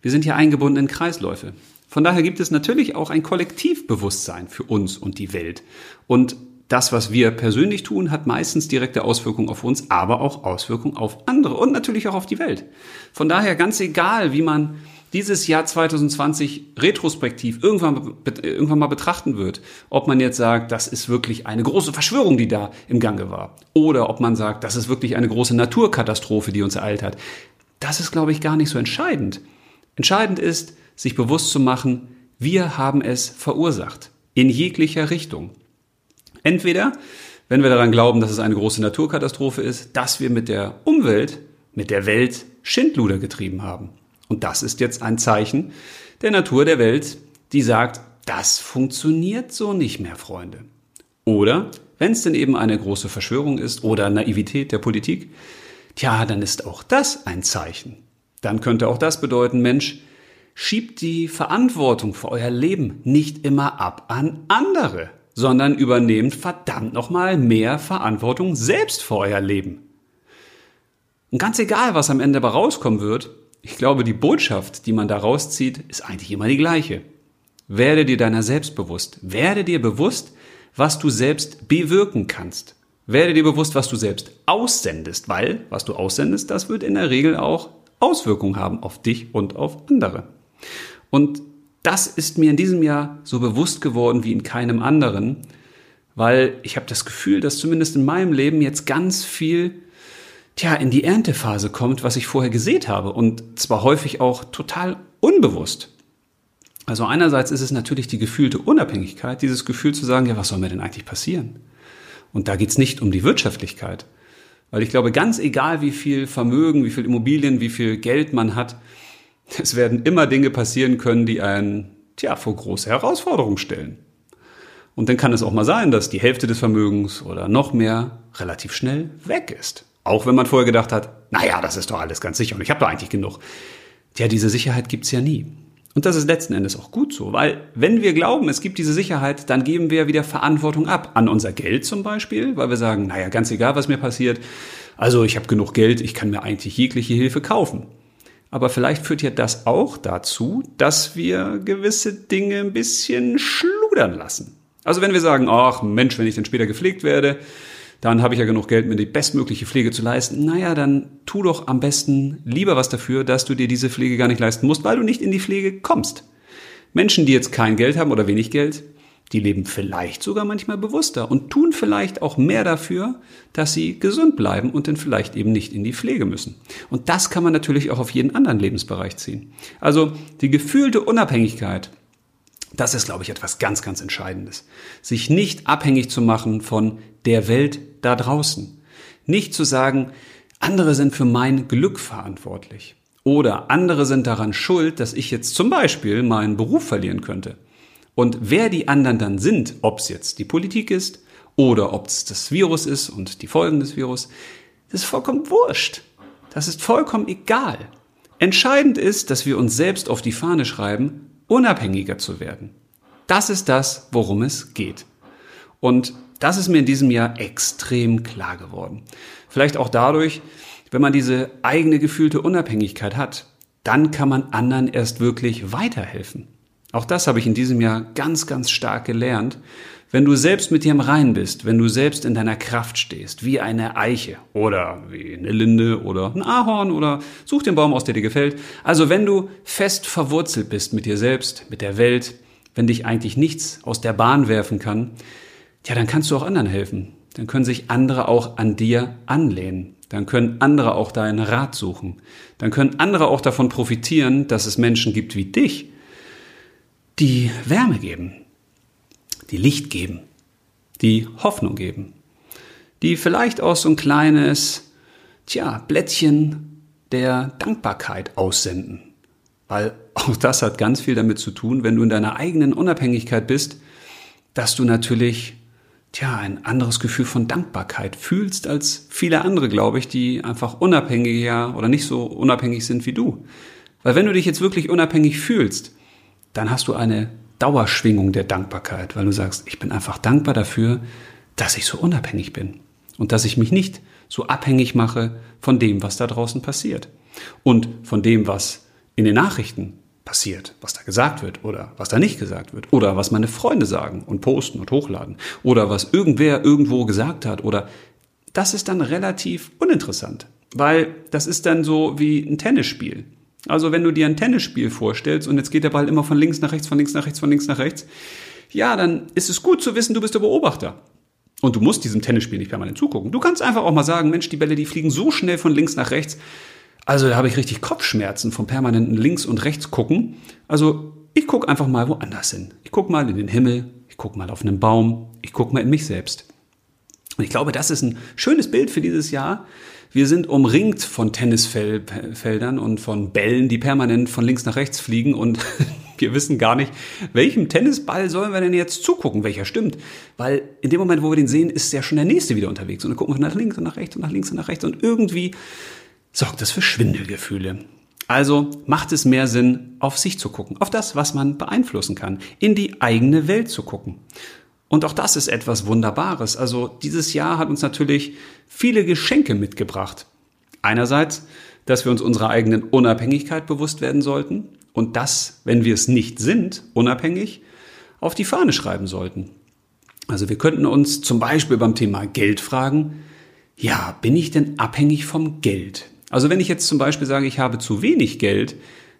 Wir sind hier eingebunden in Kreisläufe. Von daher gibt es natürlich auch ein Kollektivbewusstsein für uns und die Welt. Und das, was wir persönlich tun, hat meistens direkte Auswirkungen auf uns, aber auch Auswirkungen auf andere und natürlich auch auf die Welt. Von daher ganz egal, wie man dieses Jahr 2020 retrospektiv irgendwann, irgendwann mal betrachten wird, ob man jetzt sagt, das ist wirklich eine große Verschwörung, die da im Gange war, oder ob man sagt, das ist wirklich eine große Naturkatastrophe, die uns ereilt hat. Das ist, glaube ich, gar nicht so entscheidend. Entscheidend ist, sich bewusst zu machen, wir haben es verursacht. In jeglicher Richtung. Entweder, wenn wir daran glauben, dass es eine große Naturkatastrophe ist, dass wir mit der Umwelt, mit der Welt Schindluder getrieben haben. Und das ist jetzt ein Zeichen der Natur der Welt, die sagt, das funktioniert so nicht mehr, Freunde. Oder, wenn es denn eben eine große Verschwörung ist oder Naivität der Politik, tja, dann ist auch das ein Zeichen. Dann könnte auch das bedeuten, Mensch, schiebt die Verantwortung für euer Leben nicht immer ab an andere, sondern übernehmt verdammt nochmal mehr Verantwortung selbst für euer Leben. Und ganz egal, was am Ende dabei rauskommen wird, ich glaube, die Botschaft, die man da rauszieht, ist eigentlich immer die gleiche. Werde dir deiner selbst bewusst. Werde dir bewusst, was du selbst bewirken kannst. Werde dir bewusst, was du selbst aussendest, weil was du aussendest, das wird in der Regel auch Auswirkungen haben auf dich und auf andere. Und das ist mir in diesem Jahr so bewusst geworden wie in keinem anderen, weil ich habe das Gefühl, dass zumindest in meinem Leben jetzt ganz viel tja, in die Erntephase kommt, was ich vorher gesät habe und zwar häufig auch total unbewusst. Also einerseits ist es natürlich die gefühlte Unabhängigkeit, dieses Gefühl zu sagen, ja, was soll mir denn eigentlich passieren? Und da geht's nicht um die Wirtschaftlichkeit. Weil ich glaube, ganz egal, wie viel Vermögen, wie viel Immobilien, wie viel Geld man hat, es werden immer Dinge passieren können, die einen, tja, vor große Herausforderungen stellen. Und dann kann es auch mal sein, dass die Hälfte des Vermögens oder noch mehr relativ schnell weg ist. Auch wenn man vorher gedacht hat, naja, das ist doch alles ganz sicher und ich habe doch eigentlich genug. Tja, diese Sicherheit gibt's ja nie. Und das ist letzten Endes auch gut so, weil wenn wir glauben, es gibt diese Sicherheit, dann geben wir wieder Verantwortung ab. An unser Geld zum Beispiel, weil wir sagen, naja, ganz egal, was mir passiert, also ich habe genug Geld, ich kann mir eigentlich jegliche Hilfe kaufen. Aber vielleicht führt ja das auch dazu, dass wir gewisse Dinge ein bisschen schludern lassen. Also wenn wir sagen, ach Mensch, wenn ich dann später gepflegt werde, dann habe ich ja genug Geld, mir die bestmögliche Pflege zu leisten. Naja, dann tu doch am besten lieber was dafür, dass du dir diese Pflege gar nicht leisten musst, weil du nicht in die Pflege kommst. Menschen, die jetzt kein Geld haben oder wenig Geld, die leben vielleicht sogar manchmal bewusster und tun vielleicht auch mehr dafür, dass sie gesund bleiben und dann vielleicht eben nicht in die Pflege müssen. Und das kann man natürlich auch auf jeden anderen Lebensbereich ziehen. Also die gefühlte Unabhängigkeit, das ist, glaube ich, etwas ganz, ganz Entscheidendes. Sich nicht abhängig zu machen von der Welt da draußen. Nicht zu sagen, andere sind für mein Glück verantwortlich. Oder andere sind daran schuld, dass ich jetzt zum Beispiel meinen Beruf verlieren könnte. Und wer die anderen dann sind, ob es jetzt die Politik ist oder ob es das Virus ist und die Folgen des Virus, das ist vollkommen wurscht. Das ist vollkommen egal. Entscheidend ist, dass wir uns selbst auf die Fahne schreiben, unabhängiger zu werden. Das ist das, worum es geht. Und das ist mir in diesem Jahr extrem klar geworden. Vielleicht auch dadurch, wenn man diese eigene gefühlte Unabhängigkeit hat, dann kann man anderen erst wirklich weiterhelfen. Auch das habe ich in diesem Jahr ganz, ganz stark gelernt. Wenn du selbst mit dir im Rein bist, wenn du selbst in deiner Kraft stehst, wie eine Eiche oder wie eine Linde oder ein Ahorn oder such den Baum aus, der dir gefällt. Also wenn du fest verwurzelt bist mit dir selbst, mit der Welt, wenn dich eigentlich nichts aus der Bahn werfen kann, ja, dann kannst du auch anderen helfen. Dann können sich andere auch an dir anlehnen. Dann können andere auch deinen Rat suchen. Dann können andere auch davon profitieren, dass es Menschen gibt wie dich, die Wärme geben, die Licht geben, die Hoffnung geben, die vielleicht auch so ein kleines, tja, Blättchen der Dankbarkeit aussenden. Weil auch das hat ganz viel damit zu tun, wenn du in deiner eigenen Unabhängigkeit bist, dass du natürlich tja, ein anderes Gefühl von Dankbarkeit fühlst als viele andere, glaube ich, die einfach unabhängiger oder nicht so unabhängig sind wie du. Weil wenn du dich jetzt wirklich unabhängig fühlst, dann hast du eine Dauerschwingung der Dankbarkeit, weil du sagst, ich bin einfach dankbar dafür, dass ich so unabhängig bin und dass ich mich nicht so abhängig mache von dem, was da draußen passiert. Und von dem, was in den Nachrichten passiert, was da gesagt wird oder was da nicht gesagt wird oder was meine Freunde sagen und posten und hochladen oder was irgendwer irgendwo gesagt hat oder das ist dann relativ uninteressant, weil das ist dann so wie ein Tennisspiel. Also wenn du dir ein Tennisspiel vorstellst und jetzt geht der Ball immer von links nach rechts, von links nach rechts, von links nach rechts, ja, dann ist es gut zu wissen, du bist der Beobachter. Und du musst diesem Tennisspiel nicht permanent zugucken. Du kannst einfach auch mal sagen, Mensch, die Bälle, die fliegen so schnell von links nach rechts. Also da habe ich richtig Kopfschmerzen vom permanenten links und rechts gucken. Also ich gucke einfach mal woanders hin. Ich gucke mal in den Himmel, ich gucke mal auf einen Baum, ich gucke mal in mich selbst. Und ich glaube, das ist ein schönes Bild für dieses Jahr. Wir sind umringt von Tennisfeldern und von Bällen, die permanent von links nach rechts fliegen und wir wissen gar nicht, welchem Tennisball sollen wir denn jetzt zugucken, welcher stimmt. Weil in dem Moment, wo wir den sehen, ist ja schon der nächste wieder unterwegs. Und dann gucken wir nach links und nach rechts und nach links und nach rechts und irgendwie sorgt das für Schwindelgefühle. Also macht es mehr Sinn, auf sich zu gucken, auf das, was man beeinflussen kann, in die eigene Welt zu gucken. Und auch das ist etwas Wunderbares. Also dieses Jahr hat uns natürlich viele Geschenke mitgebracht. Einerseits, dass wir uns unserer eigenen Unabhängigkeit bewusst werden sollten und das, wenn wir es nicht sind, unabhängig, auf die Fahne schreiben sollten. Also wir könnten uns zum Beispiel beim Thema Geld fragen, ja, bin ich denn abhängig vom Geld? Also wenn ich jetzt zum Beispiel sage, ich habe zu wenig Geld,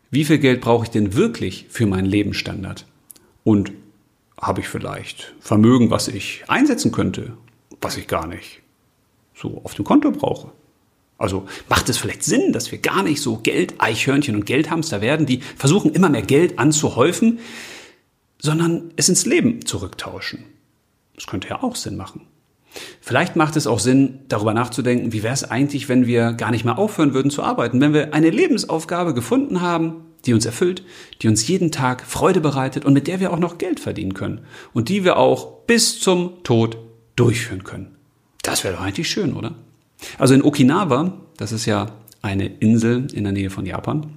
wie viel Geld brauche ich denn wirklich für meinen Lebensstandard? Und habe ich vielleicht Vermögen, was ich einsetzen könnte, was ich gar nicht so auf dem Konto brauche. Also macht es vielleicht Sinn, dass wir gar nicht so Geld-Eichhörnchen und Geldhamster werden, die versuchen immer mehr Geld anzuhäufen, sondern es ins Leben zurücktauschen. Das könnte ja auch Sinn machen. Vielleicht macht es auch Sinn, darüber nachzudenken, wie wäre es eigentlich, wenn wir gar nicht mehr aufhören würden zu arbeiten, wenn wir eine Lebensaufgabe gefunden haben, die uns erfüllt, die uns jeden Tag Freude bereitet und mit der wir auch noch Geld verdienen können und die wir auch bis zum Tod durchführen können. Das wäre doch eigentlich schön, oder? Also in Okinawa, das ist ja eine Insel in der Nähe von Japan,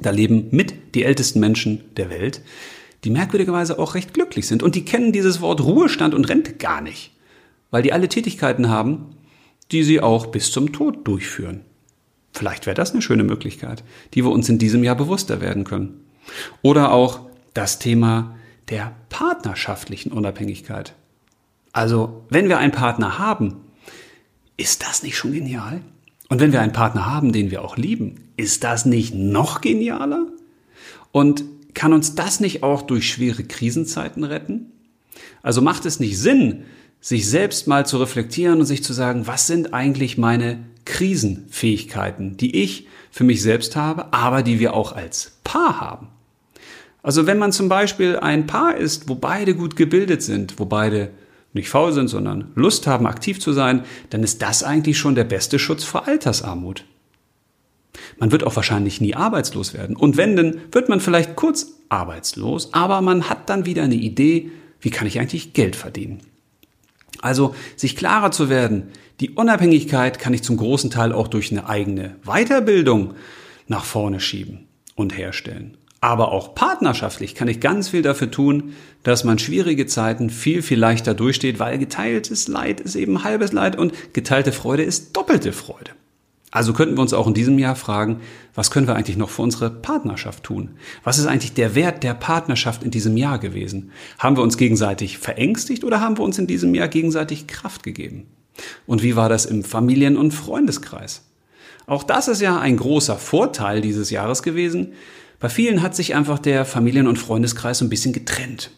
da leben mit die ältesten Menschen der Welt, die merkwürdigerweise auch recht glücklich sind und die kennen dieses Wort Ruhestand und Rente gar nicht, weil die alle Tätigkeiten haben, die sie auch bis zum Tod durchführen. Vielleicht wäre das eine schöne Möglichkeit, die wir uns in diesem Jahr bewusster werden können. Oder auch das Thema der partnerschaftlichen Unabhängigkeit. Also, wenn wir einen Partner haben, ist das nicht schon genial? Und wenn wir einen Partner haben, den wir auch lieben, ist das nicht noch genialer? Und kann uns das nicht auch durch schwere Krisenzeiten retten? Also macht es nicht Sinn, sich selbst mal zu reflektieren und sich zu sagen, was sind eigentlich meine Krisenfähigkeiten, die ich für mich selbst habe, aber die wir auch als Paar haben. Also wenn man zum Beispiel ein Paar ist, wo beide gut gebildet sind, wo beide nicht faul sind, sondern Lust haben, aktiv zu sein, dann ist das eigentlich schon der beste Schutz vor Altersarmut. Man wird auch wahrscheinlich nie arbeitslos werden. Und wenn, dann wird man vielleicht kurz arbeitslos, aber man hat dann wieder eine Idee, wie kann ich eigentlich Geld verdienen. Also sich klarer zu werden, die Unabhängigkeit kann ich zum großen Teil auch durch eine eigene Weiterbildung nach vorne schieben und herstellen. Aber auch partnerschaftlich kann ich ganz viel dafür tun, dass man schwierige Zeiten viel, viel leichter durchsteht, weil geteiltes Leid ist eben halbes Leid und geteilte Freude ist doppelte Freude. Also könnten wir uns auch in diesem Jahr fragen, was können wir eigentlich noch für unsere Partnerschaft tun? Was ist eigentlich der Wert der Partnerschaft in diesem Jahr gewesen? Haben wir uns gegenseitig verängstigt oder haben wir uns in diesem Jahr gegenseitig Kraft gegeben? Und wie war das im Familien- und Freundeskreis? Auch das ist ja ein großer Vorteil dieses Jahres gewesen. Bei vielen hat sich einfach der Familien- und Freundeskreis ein bisschen getrennt.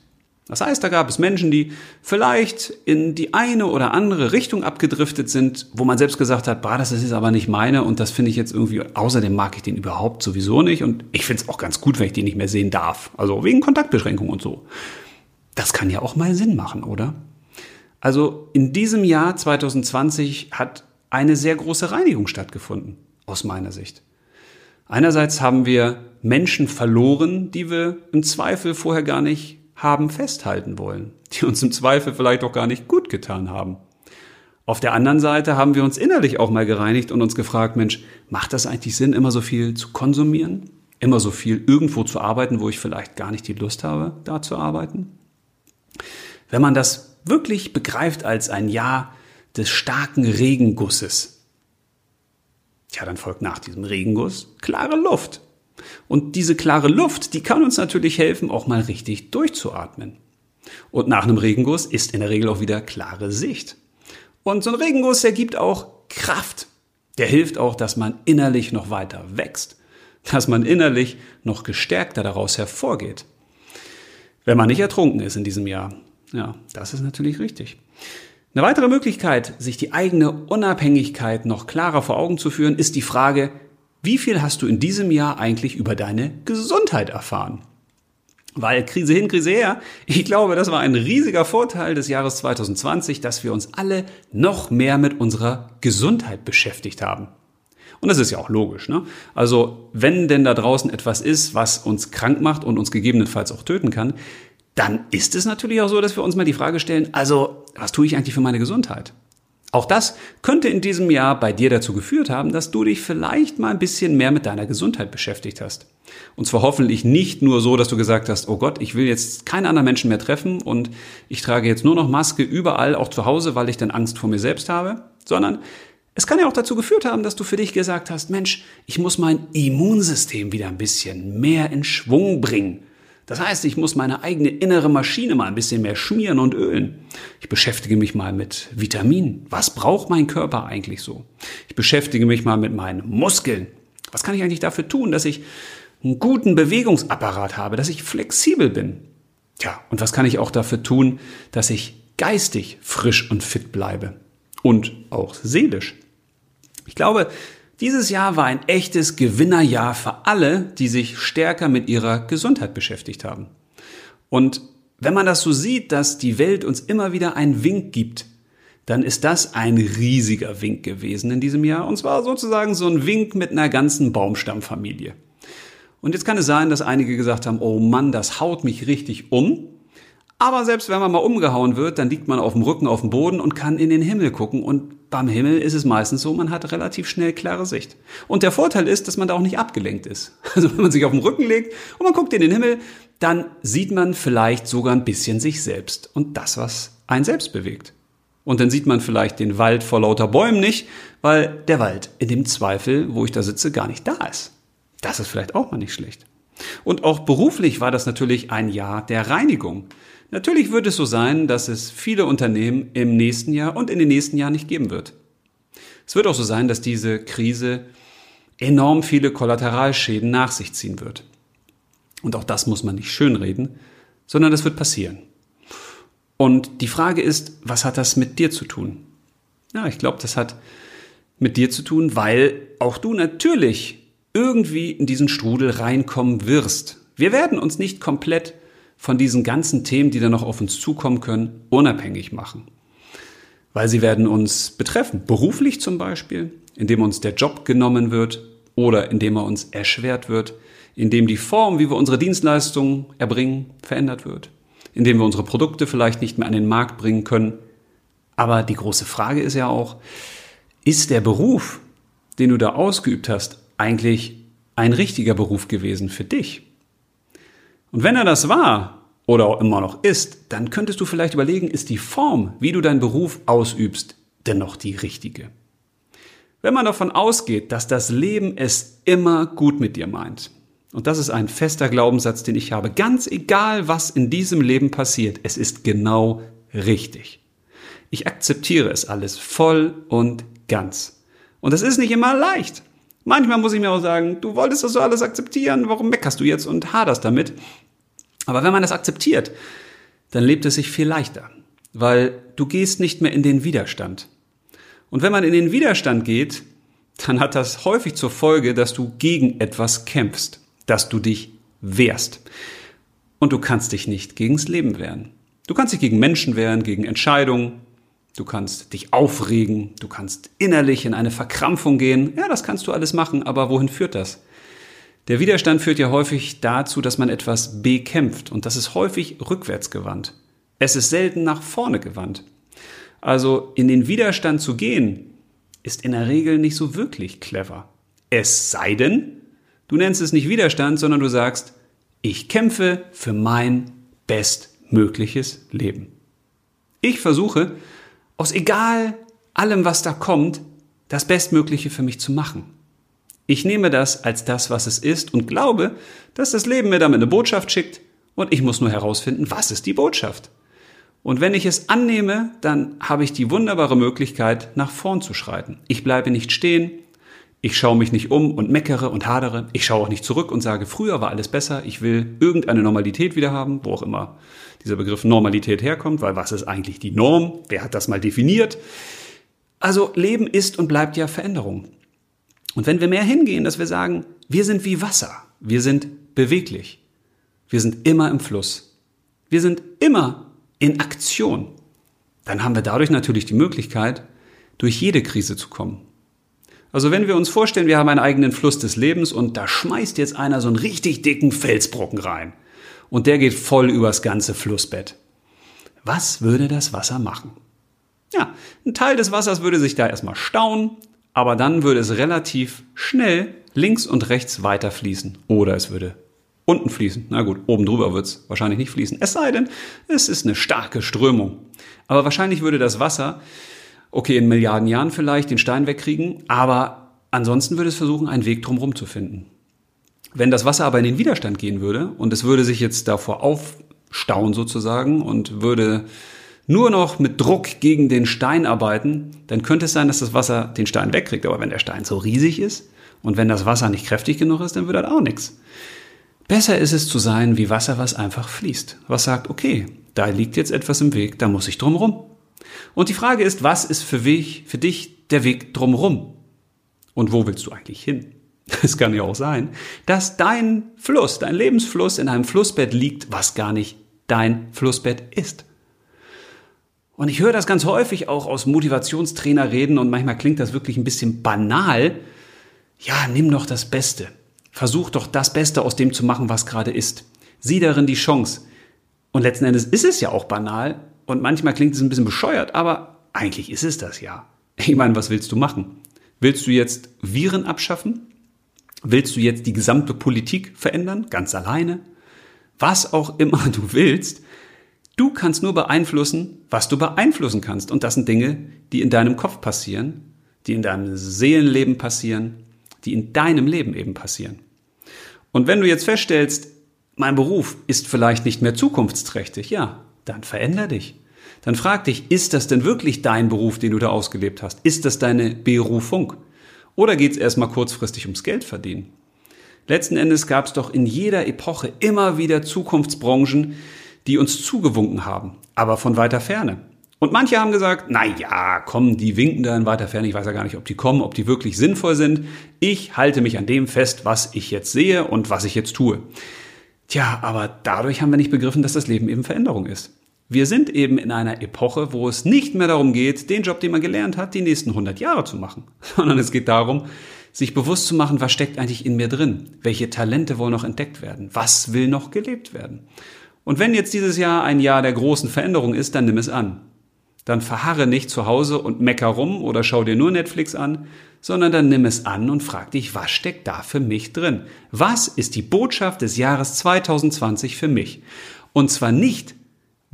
Das heißt, da gab es Menschen, die vielleicht in die eine oder andere Richtung abgedriftet sind, wo man selbst gesagt hat, bah, das ist aber nicht meine und das finde ich jetzt irgendwie, außerdem mag ich den überhaupt sowieso nicht und ich finde es auch ganz gut, wenn ich den nicht mehr sehen darf. Also wegen Kontaktbeschränkung und so. Das kann ja auch mal Sinn machen, oder? Also in diesem Jahr 2020 hat eine sehr große Reinigung stattgefunden, aus meiner Sicht. Einerseits haben wir Menschen verloren, die wir im Zweifel vorher gar nicht haben festhalten wollen, die uns im Zweifel vielleicht auch gar nicht gut getan haben. Auf der anderen Seite haben wir uns innerlich auch mal gereinigt und uns gefragt, Mensch, macht das eigentlich Sinn, immer so viel zu konsumieren? Immer so viel irgendwo zu arbeiten, wo ich vielleicht gar nicht die Lust habe, da zu arbeiten? Wenn man das wirklich begreift als ein Jahr des starken Regengusses. Tja, dann folgt nach diesem Regenguss klare Luft. Und diese klare Luft, die kann uns natürlich helfen, auch mal richtig durchzuatmen. Und nach einem Regenguss ist in der Regel auch wieder klare Sicht. Und so ein Regenguss, der gibt auch Kraft. Der hilft auch, dass man innerlich noch weiter wächst. Dass man innerlich noch gestärkter daraus hervorgeht. Wenn man nicht ertrunken ist in diesem Jahr. Ja, das ist natürlich richtig. Eine weitere Möglichkeit, sich die eigene Unabhängigkeit noch klarer vor Augen zu führen, ist die Frage, wie viel hast du in diesem Jahr eigentlich über deine Gesundheit erfahren? Weil Krise hin, Krise her, ich glaube, das war ein riesiger Vorteil des Jahres 2020, dass wir uns alle noch mehr mit unserer Gesundheit beschäftigt haben. Und das ist ja auch logisch. Ne? Also wenn denn da draußen etwas ist, was uns krank macht und uns gegebenenfalls auch töten kann, dann ist es natürlich auch so, dass wir uns mal die Frage stellen, also was tue ich eigentlich für meine Gesundheit? Auch das könnte in diesem Jahr bei dir dazu geführt haben, dass du dich vielleicht mal ein bisschen mehr mit deiner Gesundheit beschäftigt hast. Und zwar hoffentlich nicht nur so, dass du gesagt hast, oh Gott, ich will jetzt keine anderen Menschen mehr treffen und ich trage jetzt nur noch Maske überall, auch zu Hause, weil ich dann Angst vor mir selbst habe, sondern es kann ja auch dazu geführt haben, dass du für dich gesagt hast, Mensch, ich muss mein Immunsystem wieder ein bisschen mehr in Schwung bringen. Das heißt, ich muss meine eigene innere Maschine mal ein bisschen mehr schmieren und ölen. Ich beschäftige mich mal mit Vitaminen. Was braucht mein Körper eigentlich so? Ich beschäftige mich mal mit meinen Muskeln. Was kann ich eigentlich dafür tun, dass ich einen guten Bewegungsapparat habe, dass ich flexibel bin? Tja, und was kann ich auch dafür tun, dass ich geistig frisch und fit bleibe? Und auch seelisch. Ich glaube, dieses Jahr war ein echtes Gewinnerjahr für alle, die sich stärker mit ihrer Gesundheit beschäftigt haben. Und wenn man das so sieht, dass die Welt uns immer wieder einen Wink gibt, dann ist das ein riesiger Wink gewesen in diesem Jahr. Und zwar sozusagen so ein Wink mit einer ganzen Baumstammfamilie. Und jetzt kann es sein, dass einige gesagt haben, oh Mann, das haut mich richtig um. Aber selbst wenn man mal umgehauen wird, dann liegt man auf dem Rücken auf dem Boden und kann in den Himmel gucken. Und beim Himmel ist es meistens so, man hat relativ schnell klare Sicht. Und der Vorteil ist, dass man da auch nicht abgelenkt ist. Also wenn man sich auf den Rücken legt und man guckt in den Himmel, dann sieht man vielleicht sogar ein bisschen sich selbst und das, was einen selbst bewegt. Und dann sieht man vielleicht den Wald vor lauter Bäumen nicht, weil der Wald in dem Zweifel, wo ich da sitze, gar nicht da ist. Das ist vielleicht auch mal nicht schlecht. Und auch beruflich war das natürlich ein Jahr der Reinigung. Natürlich wird es so sein, dass es viele Unternehmen im nächsten Jahr und in den nächsten Jahren nicht geben wird. Es wird auch so sein, dass diese Krise enorm viele Kollateralschäden nach sich ziehen wird. Und auch das muss man nicht schönreden, sondern das wird passieren. Und die Frage ist, was hat das mit dir zu tun? Ja, ich glaube, das hat mit dir zu tun, weil auch du natürlich irgendwie in diesen Strudel reinkommen wirst. Wir werden uns nicht komplett von diesen ganzen Themen, die da noch auf uns zukommen können, unabhängig machen. Weil sie werden uns betreffen, beruflich zum Beispiel, indem uns der Job genommen wird oder indem er uns erschwert wird, indem die Form, wie wir unsere Dienstleistungen erbringen, verändert wird, indem wir unsere Produkte vielleicht nicht mehr an den Markt bringen können. Aber die große Frage ist ja auch, ist der Beruf, den du da ausgeübt hast, eigentlich ein richtiger Beruf gewesen für dich? Und wenn er das war oder auch immer noch ist, dann könntest du vielleicht überlegen, ist die Form, wie du deinen Beruf ausübst, denn noch die richtige? Wenn man davon ausgeht, dass das Leben es immer gut mit dir meint, und das ist ein fester Glaubenssatz, den ich habe, ganz egal, was in diesem Leben passiert, es ist genau richtig. Ich akzeptiere es alles voll und ganz. Und das ist nicht immer leicht. Manchmal muss ich mir auch sagen, du wolltest das so alles akzeptieren, warum meckerst du jetzt und haderst damit? Aber wenn man das akzeptiert, dann lebt es sich viel leichter, weil du gehst nicht mehr in den Widerstand. Und wenn man in den Widerstand geht, dann hat das häufig zur Folge, dass du gegen etwas kämpfst, dass du dich wehrst. Und du kannst dich nicht gegens Leben wehren. Du kannst dich gegen Menschen wehren, gegen Entscheidungen. Du kannst dich aufregen. Du kannst innerlich in eine Verkrampfung gehen. Ja, das kannst du alles machen, aber wohin führt das? Der Widerstand führt ja häufig dazu, dass man etwas bekämpft und das ist häufig rückwärts gewandt. Es ist selten nach vorne gewandt. Also in den Widerstand zu gehen, ist in der Regel nicht so wirklich clever. Es sei denn, du nennst es nicht Widerstand, sondern du sagst, ich kämpfe für mein bestmögliches Leben. Ich versuche, aus egal allem, was da kommt, das Bestmögliche für mich zu machen. Ich nehme das als das, was es ist und glaube, dass das Leben mir damit eine Botschaft schickt und ich muss nur herausfinden, was ist die Botschaft. Und wenn ich es annehme, dann habe ich die wunderbare Möglichkeit, nach vorn zu schreiten. Ich bleibe nicht stehen, ich schaue mich nicht um und meckere und hadere. Ich schaue auch nicht zurück und sage, früher war alles besser. Ich will irgendeine Normalität wieder haben, wo auch immer dieser Begriff Normalität herkommt, weil was ist eigentlich die Norm? Wer hat das mal definiert? Also Leben ist und bleibt ja Veränderung. Und wenn wir mehr hingehen, dass wir sagen, wir sind wie Wasser, wir sind beweglich, wir sind immer im Fluss, wir sind immer in Aktion, dann haben wir dadurch natürlich die Möglichkeit, durch jede Krise zu kommen. Also wenn wir uns vorstellen, wir haben einen eigenen Fluss des Lebens und da schmeißt jetzt einer so einen richtig dicken Felsbrocken rein und der geht voll übers ganze Flussbett. Was würde das Wasser machen? Ja, ein Teil des Wassers würde sich da erstmal stauen, aber dann würde es relativ schnell links und rechts weiter fließen. Oder es würde unten fließen. Na gut, oben drüber wird es wahrscheinlich nicht fließen. Es sei denn, es ist eine starke Strömung. Aber wahrscheinlich würde das Wasser okay, in Milliarden Jahren vielleicht den Stein wegkriegen, aber ansonsten würde es versuchen, einen Weg drumherum zu finden. Wenn das Wasser aber in den Widerstand gehen würde und es würde sich jetzt davor aufstauen sozusagen und würde nur noch mit Druck gegen den Stein arbeiten, dann könnte es sein, dass das Wasser den Stein wegkriegt. Aber wenn der Stein so riesig ist und wenn das Wasser nicht kräftig genug ist, dann wird das auch nichts. Besser ist es zu sein wie Wasser, was einfach fließt, was sagt, okay, da liegt jetzt etwas im Weg, da muss ich drum rum. Und die Frage ist, was ist für, Weg, für dich der Weg drumherum? Und wo willst du eigentlich hin? Es kann ja auch sein, dass dein Fluss, dein Lebensfluss in einem Flussbett liegt, was gar nicht dein Flussbett ist. Und ich höre das ganz häufig auch aus Motivationstrainer reden und manchmal klingt das wirklich ein bisschen banal. Ja, nimm doch das Beste. Versuch doch das Beste aus dem zu machen, was gerade ist. Sieh darin die Chance. Und letzten Endes ist es ja auch banal, und manchmal klingt es ein bisschen bescheuert, aber eigentlich ist es das ja. Ich meine, was willst du machen? Willst du jetzt Viren abschaffen? Willst du jetzt die gesamte Politik verändern, ganz alleine? Was auch immer du willst, du kannst nur beeinflussen, was du beeinflussen kannst. Und das sind Dinge, die in deinem Kopf passieren, die in deinem Seelenleben passieren, die in deinem Leben eben passieren. Und wenn du jetzt feststellst, mein Beruf ist vielleicht nicht mehr zukunftsträchtig, ja, dann veränder dich. Dann frag dich, ist das denn wirklich dein Beruf, den du da ausgelebt hast? Ist das deine Berufung? Oder geht es erstmal kurzfristig ums Geld verdienen? Letzten Endes gab es doch in jeder Epoche immer wieder Zukunftsbranchen, die uns zugewunken haben, aber von weiter Ferne. Und manche haben gesagt, na ja, komm, die winken da in weiter Ferne, ich weiß ja gar nicht, ob die kommen, ob die wirklich sinnvoll sind. Ich halte mich an dem fest, was ich jetzt sehe und was ich jetzt tue. Tja, aber dadurch haben wir nicht begriffen, dass das Leben eben Veränderung ist. Wir sind eben in einer Epoche, wo es nicht mehr darum geht, den Job, den man gelernt hat, die nächsten 100 Jahre zu machen, sondern es geht darum, sich bewusst zu machen, was steckt eigentlich in mir drin? Welche Talente wollen noch entdeckt werden? Was will noch gelebt werden? Und wenn jetzt dieses Jahr ein Jahr der großen Veränderung ist, dann nimm es an. Dann verharre nicht zu Hause und mecker rum oder schau dir nur Netflix an, sondern dann nimm es an und frag dich, was steckt da für mich drin? Was ist die Botschaft des Jahres 2020 für mich? Und zwar nicht,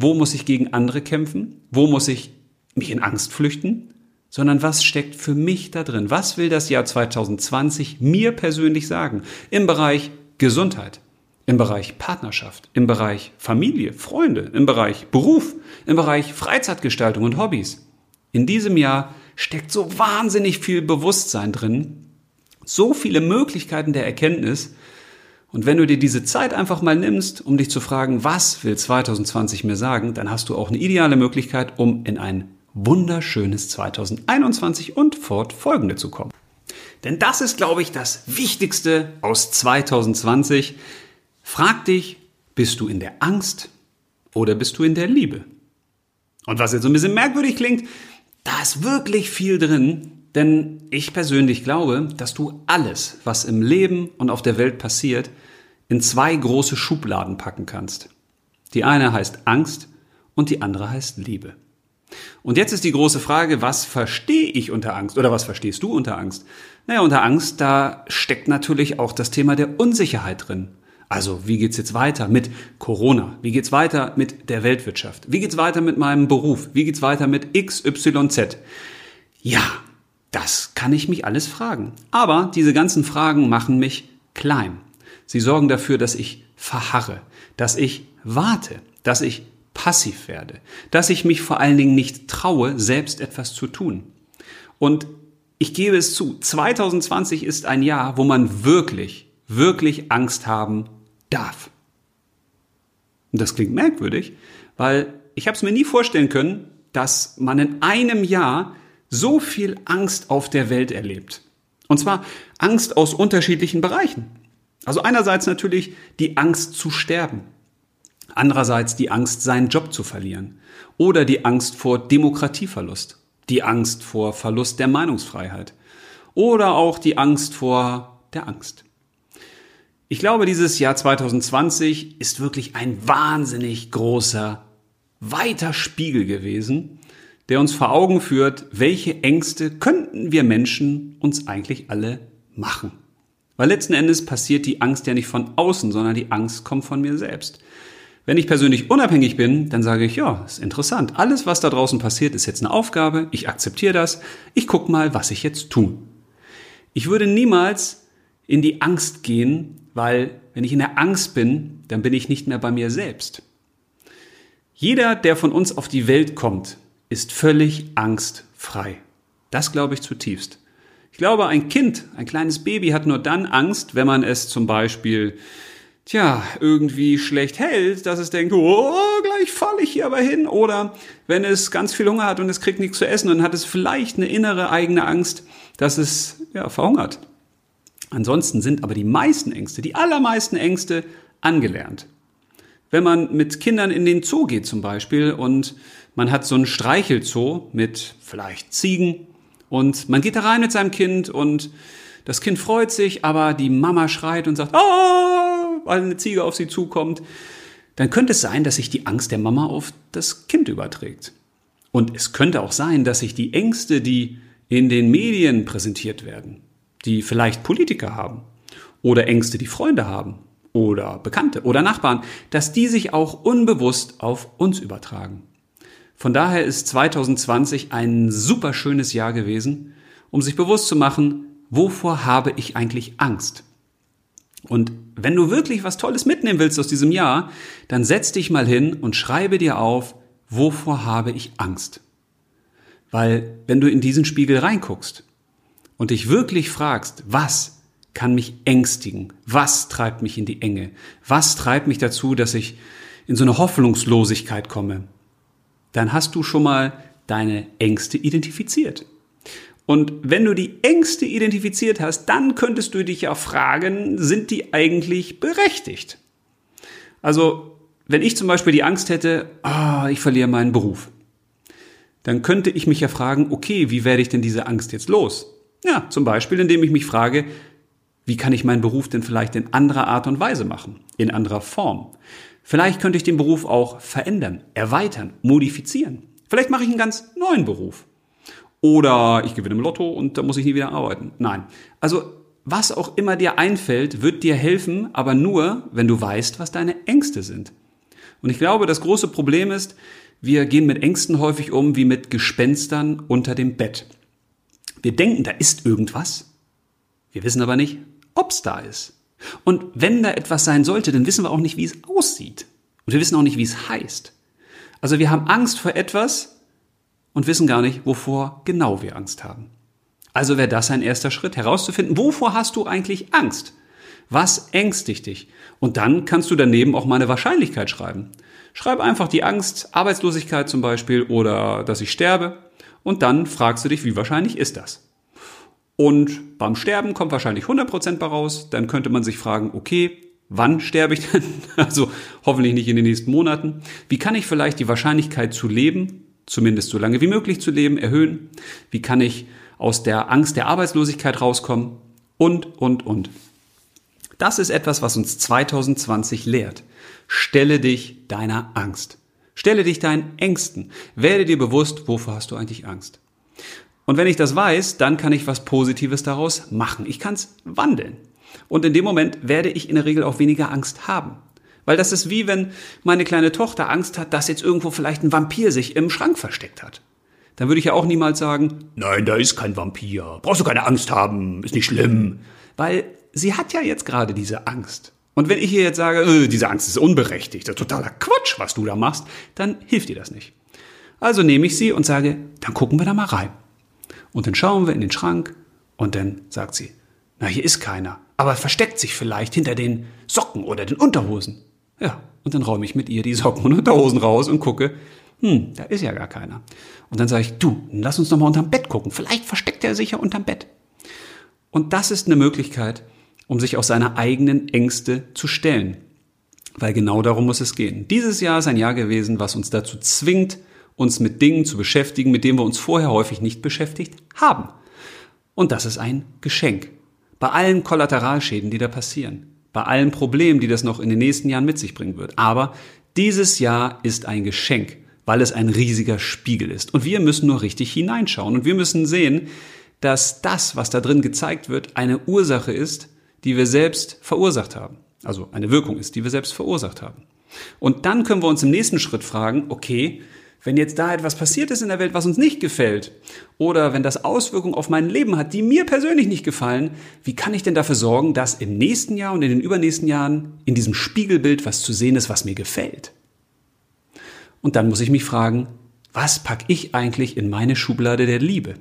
wo muss ich gegen andere kämpfen? Wo muss ich mich in Angst flüchten? Sondern was steckt für mich da drin? Was will das Jahr 2020 mir persönlich sagen? Im Bereich Gesundheit, im Bereich Partnerschaft, im Bereich Familie, Freunde, im Bereich Beruf, im Bereich Freizeitgestaltung und Hobbys. In diesem Jahr steckt so wahnsinnig viel Bewusstsein drin, so viele Möglichkeiten der Erkenntnis. Und wenn du dir diese Zeit einfach mal nimmst, um dich zu fragen, was will 2020 mir sagen, dann hast du auch eine ideale Möglichkeit, um in ein wunderschönes 2021 und fortfolgende zu kommen. Denn das ist, glaube ich, das Wichtigste aus 2020. Frag dich, bist du in der Angst oder bist du in der Liebe? Und was jetzt so ein bisschen merkwürdig klingt, da ist wirklich viel drin, denn ich persönlich glaube, dass du alles, was im Leben und auf der Welt passiert, in zwei große Schubladen packen kannst. Die eine heißt Angst und die andere heißt Liebe. Und jetzt ist die große Frage, was verstehe ich unter Angst oder was verstehst du unter Angst? Naja, unter Angst, da steckt natürlich auch das Thema der Unsicherheit drin. Also, wie geht's jetzt weiter mit Corona? Wie geht's weiter mit der Weltwirtschaft? Wie geht's weiter mit meinem Beruf? Wie geht's weiter mit XYZ? Ja, das kann ich mich alles fragen. Aber diese ganzen Fragen machen mich klein. Sie sorgen dafür, dass ich verharre, dass ich warte, dass ich passiv werde, dass ich mich vor allen Dingen nicht traue, selbst etwas zu tun. Und ich gebe es zu, 2020 ist ein Jahr, wo man wirklich, wirklich Angst haben darf. Und das klingt merkwürdig, weil ich habe es mir nie vorstellen können, dass man in einem Jahr so viel Angst auf der Welt erlebt. Und zwar Angst aus unterschiedlichen Bereichen. Also einerseits natürlich die Angst zu sterben. Andererseits die Angst, seinen Job zu verlieren. Oder die Angst vor Demokratieverlust. Die Angst vor Verlust der Meinungsfreiheit. Oder auch die Angst vor der Angst. Ich glaube, dieses Jahr 2020 ist wirklich ein wahnsinnig großer, weiter Spiegel gewesen, der uns vor Augen führt, welche Ängste könnten wir Menschen uns eigentlich alle machen. Weil letzten Endes passiert die Angst ja nicht von außen, sondern die Angst kommt von mir selbst. Wenn ich persönlich unabhängig bin, dann sage ich, ja, ist interessant. Alles, was da draußen passiert, ist jetzt eine Aufgabe. Ich akzeptiere das. Ich gucke mal, was ich jetzt tue. Ich würde niemals in die Angst gehen, weil wenn ich in der Angst bin, dann bin ich nicht mehr bei mir selbst. Jeder, der von uns auf die Welt kommt, ist völlig angstfrei. Das glaube ich zutiefst. Ich glaube, ein Kind, ein kleines Baby hat nur dann Angst, wenn man es zum Beispiel, tja, irgendwie schlecht hält, dass es denkt, oh, gleich falle ich hier aber hin. Oder wenn es ganz viel Hunger hat und es kriegt nichts zu essen, dann hat es vielleicht eine innere eigene Angst, dass es, ja, verhungert. Ansonsten sind aber die meisten Ängste, die allermeisten Ängste angelernt. Wenn man mit Kindern in den Zoo geht zum Beispiel und man hat so einen Streichelzoo mit vielleicht Ziegen und man geht da rein mit seinem Kind und das Kind freut sich, aber die Mama schreit und sagt, ah, weil eine Ziege auf sie zukommt. Dann könnte es sein, dass sich die Angst der Mama auf das Kind überträgt. Und es könnte auch sein, dass sich die Ängste, die in den Medien präsentiert werden, die vielleicht Politiker haben oder Ängste, die Freunde haben oder Bekannte oder Nachbarn, dass die sich auch unbewusst auf uns übertragen. Von daher ist 2020 ein super schönes Jahr gewesen, um sich bewusst zu machen, wovor habe ich eigentlich Angst? Und wenn du wirklich was Tolles mitnehmen willst aus diesem Jahr, dann setz dich mal hin und schreibe dir auf, wovor habe ich Angst? Weil wenn du in diesen Spiegel reinguckst und dich wirklich fragst, was kann mich ängstigen? Was treibt mich in die Enge? Was treibt mich dazu, dass ich in so eine Hoffnungslosigkeit komme? Dann hast du schon mal deine Ängste identifiziert. Und wenn du die Ängste identifiziert hast, dann könntest du dich ja fragen, sind die eigentlich berechtigt? Also, wenn ich zum Beispiel die Angst hätte, ah, ich verliere meinen Beruf, dann könnte ich mich ja fragen, okay, wie werde ich denn diese Angst jetzt los? Ja, zum Beispiel, indem ich mich frage, wie kann ich meinen Beruf denn vielleicht in anderer Art und Weise machen, in anderer Form? Vielleicht könnte ich den Beruf auch verändern, erweitern, modifizieren. Vielleicht mache ich einen ganz neuen Beruf. Oder ich gewinne im Lotto und da muss ich nie wieder arbeiten. Nein. Also was auch immer dir einfällt, wird dir helfen, aber nur, wenn du weißt, was deine Ängste sind. Und ich glaube, das große Problem ist, wir gehen mit Ängsten häufig um wie mit Gespenstern unter dem Bett. Wir denken, da ist irgendwas. Wir wissen aber nicht, ob's da ist. Und wenn da etwas sein sollte, dann wissen wir auch nicht, wie es aussieht. Und wir wissen auch nicht, wie es heißt. Also wir haben Angst vor etwas und wissen gar nicht, wovor genau wir Angst haben. Also wäre das ein erster Schritt, herauszufinden, wovor hast du eigentlich Angst? Was ängstigt dich? Und dann kannst du daneben auch mal eine Wahrscheinlichkeit schreiben. Schreib einfach die Angst, Arbeitslosigkeit zum Beispiel oder dass ich sterbe. Und dann fragst du dich, wie wahrscheinlich ist das? Und beim Sterben kommt wahrscheinlich 100% bei raus. Dann könnte man sich fragen, okay, wann sterbe ich denn? Also hoffentlich nicht in den nächsten Monaten. Wie kann ich vielleicht die Wahrscheinlichkeit zu leben, zumindest so lange wie möglich zu leben, erhöhen? Wie kann ich aus der Angst der Arbeitslosigkeit rauskommen? Und, und, und. Das ist etwas, was uns 2020 lehrt. Stelle dich deiner Angst. Stelle dich deinen Ängsten. Werde dir bewusst, wovor hast du eigentlich Angst. Und wenn ich das weiß, dann kann ich was Positives daraus machen. Ich kann es wandeln. Und in dem Moment werde ich in der Regel auch weniger Angst haben. Weil das ist wie wenn meine kleine Tochter Angst hat, dass jetzt irgendwo vielleicht ein Vampir sich im Schrank versteckt hat. dann würde ich ja auch niemals sagen, nein, da ist kein Vampir, brauchst du keine Angst haben, ist nicht schlimm. Weil sie hat ja jetzt gerade diese Angst. Und wenn ich ihr jetzt sage, äh, diese Angst ist unberechtigt, das ist totaler Quatsch, was du da machst, dann hilft ihr das nicht. Also nehme ich sie und sage, dann gucken wir da mal rein. Und dann schauen wir in den Schrank und dann sagt sie, na, hier ist keiner, aber versteckt sich vielleicht hinter den Socken oder den Unterhosen. Ja, und dann räume ich mit ihr die Socken und Unterhosen raus und gucke, hm, da ist ja gar keiner. Und dann sage ich, du, lass uns doch mal unterm Bett gucken. Vielleicht versteckt er sich ja unterm Bett. Und das ist eine Möglichkeit, um sich aus seiner eigenen Ängste zu stellen. Weil genau darum muss es gehen. Dieses Jahr ist ein Jahr gewesen, was uns dazu zwingt, uns mit Dingen zu beschäftigen, mit denen wir uns vorher häufig nicht beschäftigt haben. Und das ist ein Geschenk. Bei allen Kollateralschäden, die da passieren bei allen Problemen, die das noch in den nächsten Jahren mit sich bringen wird. Aber dieses Jahr ist ein Geschenk, weil es ein riesiger Spiegel ist. Und wir müssen nur richtig hineinschauen. Und wir müssen sehen, dass das, was da drin gezeigt wird, eine Ursache ist, die wir selbst verursacht haben. Also eine Wirkung ist, die wir selbst verursacht haben. Und dann können wir uns im nächsten Schritt fragen, okay, wenn jetzt da etwas passiert ist in der Welt, was uns nicht gefällt, oder wenn das Auswirkungen auf mein Leben hat, die mir persönlich nicht gefallen, wie kann ich denn dafür sorgen, dass im nächsten Jahr und in den übernächsten Jahren in diesem Spiegelbild was zu sehen ist, was mir gefällt? Und dann muss ich mich fragen, was packe ich eigentlich in meine Schublade der Liebe?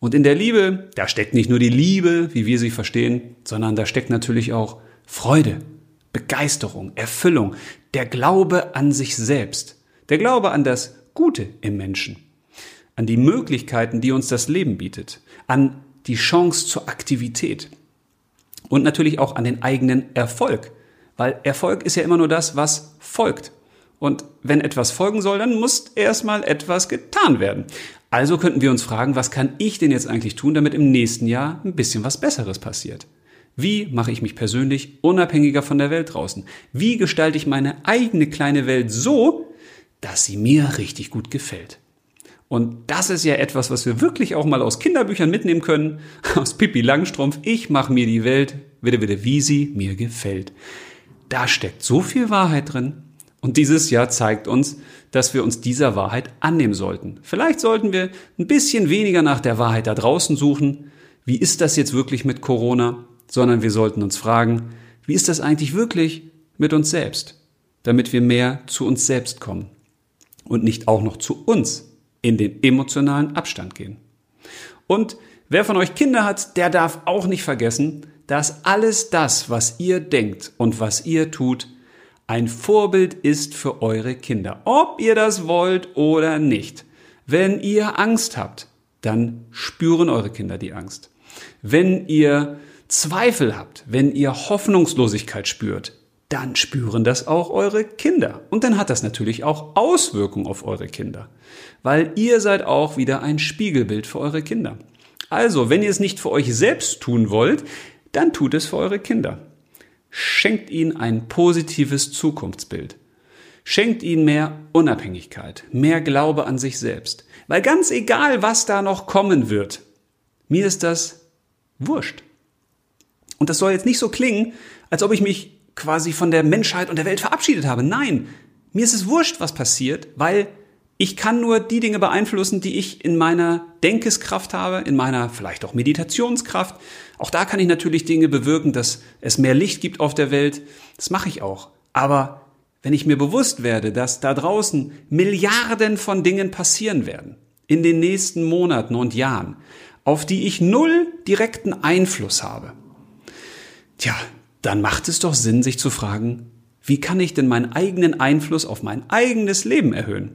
Und in der Liebe, da steckt nicht nur die Liebe, wie wir sie verstehen, sondern da steckt natürlich auch Freude, Begeisterung, Erfüllung, der Glaube an sich selbst. Der Glaube an das Gute im Menschen, an die Möglichkeiten, die uns das Leben bietet, an die Chance zur Aktivität und natürlich auch an den eigenen Erfolg, weil Erfolg ist ja immer nur das, was folgt. Und wenn etwas folgen soll, dann muss erstmal etwas getan werden. Also könnten wir uns fragen, was kann ich denn jetzt eigentlich tun, damit im nächsten Jahr ein bisschen was Besseres passiert? Wie mache ich mich persönlich unabhängiger von der Welt draußen? Wie gestalte ich meine eigene kleine Welt so, dass sie mir richtig gut gefällt. Und das ist ja etwas, was wir wirklich auch mal aus Kinderbüchern mitnehmen können, aus Pippi Langstrumpf. Ich mache mir die Welt, wieder, wieder, wie sie mir gefällt. Da steckt so viel Wahrheit drin. Und dieses Jahr zeigt uns, dass wir uns dieser Wahrheit annehmen sollten. Vielleicht sollten wir ein bisschen weniger nach der Wahrheit da draußen suchen. Wie ist das jetzt wirklich mit Corona? Sondern wir sollten uns fragen, wie ist das eigentlich wirklich mit uns selbst? Damit wir mehr zu uns selbst kommen und nicht auch noch zu uns in den emotionalen Abstand gehen. Und wer von euch Kinder hat, der darf auch nicht vergessen, dass alles das, was ihr denkt und was ihr tut, ein Vorbild ist für eure Kinder. Ob ihr das wollt oder nicht. Wenn ihr Angst habt, dann spüren eure Kinder die Angst. Wenn ihr Zweifel habt, wenn ihr Hoffnungslosigkeit spürt, dann spüren das auch eure Kinder. Und dann hat das natürlich auch Auswirkungen auf eure Kinder, weil ihr seid auch wieder ein Spiegelbild für eure Kinder. Also, wenn ihr es nicht für euch selbst tun wollt, dann tut es für eure Kinder. Schenkt ihnen ein positives Zukunftsbild. Schenkt ihnen mehr Unabhängigkeit, mehr Glaube an sich selbst. Weil ganz egal, was da noch kommen wird, mir ist das wurscht. Und das soll jetzt nicht so klingen, als ob ich mich quasi von der Menschheit und der Welt verabschiedet habe. Nein, mir ist es wurscht, was passiert, weil ich kann nur die Dinge beeinflussen, die ich in meiner Denkeskraft habe, in meiner vielleicht auch Meditationskraft. Auch da kann ich natürlich Dinge bewirken, dass es mehr Licht gibt auf der Welt. Das mache ich auch. Aber wenn ich mir bewusst werde, dass da draußen Milliarden von Dingen passieren werden in den nächsten Monaten und Jahren, auf die ich null direkten Einfluss habe, tja, dann macht es doch Sinn, sich zu fragen, wie kann ich denn meinen eigenen Einfluss auf mein eigenes Leben erhöhen?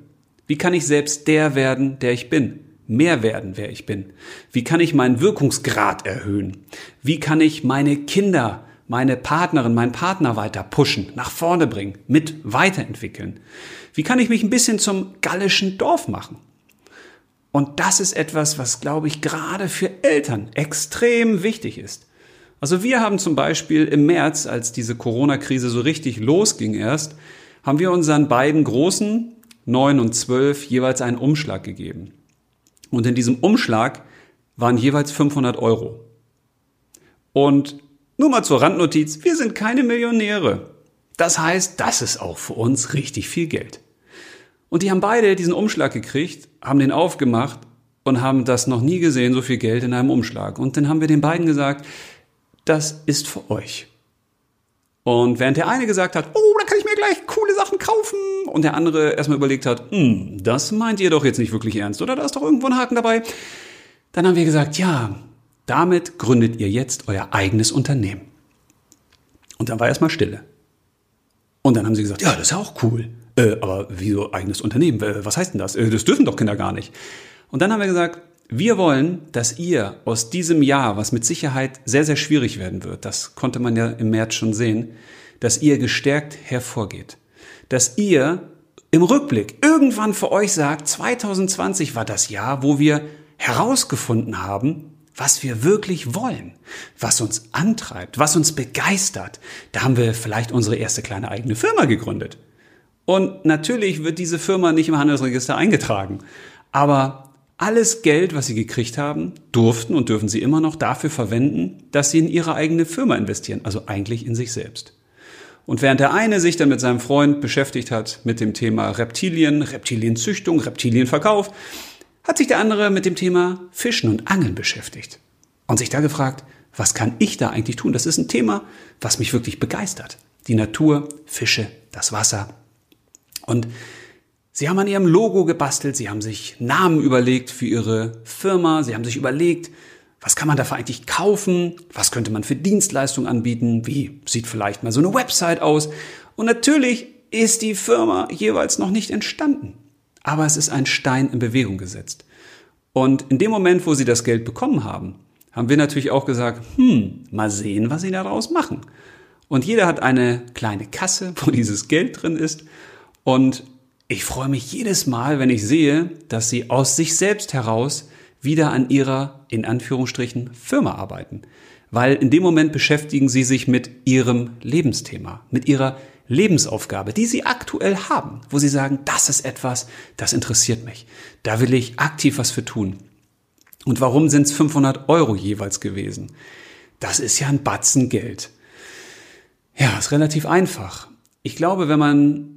Wie kann ich selbst der werden, der ich bin? Mehr werden, wer ich bin? Wie kann ich meinen Wirkungsgrad erhöhen? Wie kann ich meine Kinder, meine Partnerin, meinen Partner weiter pushen, nach vorne bringen, mit weiterentwickeln? Wie kann ich mich ein bisschen zum gallischen Dorf machen? Und das ist etwas, was, glaube ich, gerade für Eltern extrem wichtig ist. Also wir haben zum Beispiel im März, als diese Corona-Krise so richtig losging erst, haben wir unseren beiden Großen, neun und zwölf, jeweils einen Umschlag gegeben. Und in diesem Umschlag waren jeweils 500 Euro. Und nur mal zur Randnotiz, wir sind keine Millionäre. Das heißt, das ist auch für uns richtig viel Geld. Und die haben beide diesen Umschlag gekriegt, haben den aufgemacht und haben das noch nie gesehen, so viel Geld in einem Umschlag. Und dann haben wir den beiden gesagt, das ist für euch. Und während der eine gesagt hat, oh, da kann ich mir gleich coole Sachen kaufen, und der andere erstmal überlegt hat, hm, das meint ihr doch jetzt nicht wirklich ernst, oder? Da ist doch irgendwo ein Haken dabei. Dann haben wir gesagt, ja, damit gründet ihr jetzt euer eigenes Unternehmen. Und dann war erstmal Stille. Und dann haben sie gesagt, ja, das ist ja auch cool. Äh, aber wieso eigenes Unternehmen? Was heißt denn das? Äh, das dürfen doch Kinder gar nicht. Und dann haben wir gesagt, wir wollen, dass ihr aus diesem Jahr, was mit Sicherheit sehr, sehr schwierig werden wird, das konnte man ja im März schon sehen, dass ihr gestärkt hervorgeht. Dass ihr im Rückblick irgendwann für euch sagt, 2020 war das Jahr, wo wir herausgefunden haben, was wir wirklich wollen, was uns antreibt, was uns begeistert. Da haben wir vielleicht unsere erste kleine eigene Firma gegründet. Und natürlich wird diese Firma nicht im Handelsregister eingetragen. Aber alles Geld, was sie gekriegt haben, durften und dürfen sie immer noch dafür verwenden, dass sie in ihre eigene Firma investieren, also eigentlich in sich selbst. Und während der eine sich dann mit seinem Freund beschäftigt hat mit dem Thema Reptilien, Reptilienzüchtung, Reptilienverkauf, hat sich der andere mit dem Thema Fischen und Angeln beschäftigt und sich da gefragt, was kann ich da eigentlich tun? Das ist ein Thema, was mich wirklich begeistert. Die Natur, Fische, das Wasser. Und Sie haben an ihrem Logo gebastelt, sie haben sich Namen überlegt für ihre Firma, sie haben sich überlegt, was kann man dafür eigentlich kaufen, was könnte man für Dienstleistungen anbieten, wie sieht vielleicht mal so eine Website aus. Und natürlich ist die Firma jeweils noch nicht entstanden, aber es ist ein Stein in Bewegung gesetzt. Und in dem Moment, wo sie das Geld bekommen haben, haben wir natürlich auch gesagt, hm, mal sehen, was sie daraus machen. Und jeder hat eine kleine Kasse, wo dieses Geld drin ist. Und ich freue mich jedes Mal, wenn ich sehe, dass sie aus sich selbst heraus wieder an ihrer, in Anführungsstrichen, Firma arbeiten. Weil in dem Moment beschäftigen sie sich mit ihrem Lebensthema, mit ihrer Lebensaufgabe, die sie aktuell haben, wo sie sagen, das ist etwas, das interessiert mich. Da will ich aktiv was für tun. Und warum sind es 500 Euro jeweils gewesen? Das ist ja ein Batzen Geld. Ja, ist relativ einfach. Ich glaube, wenn man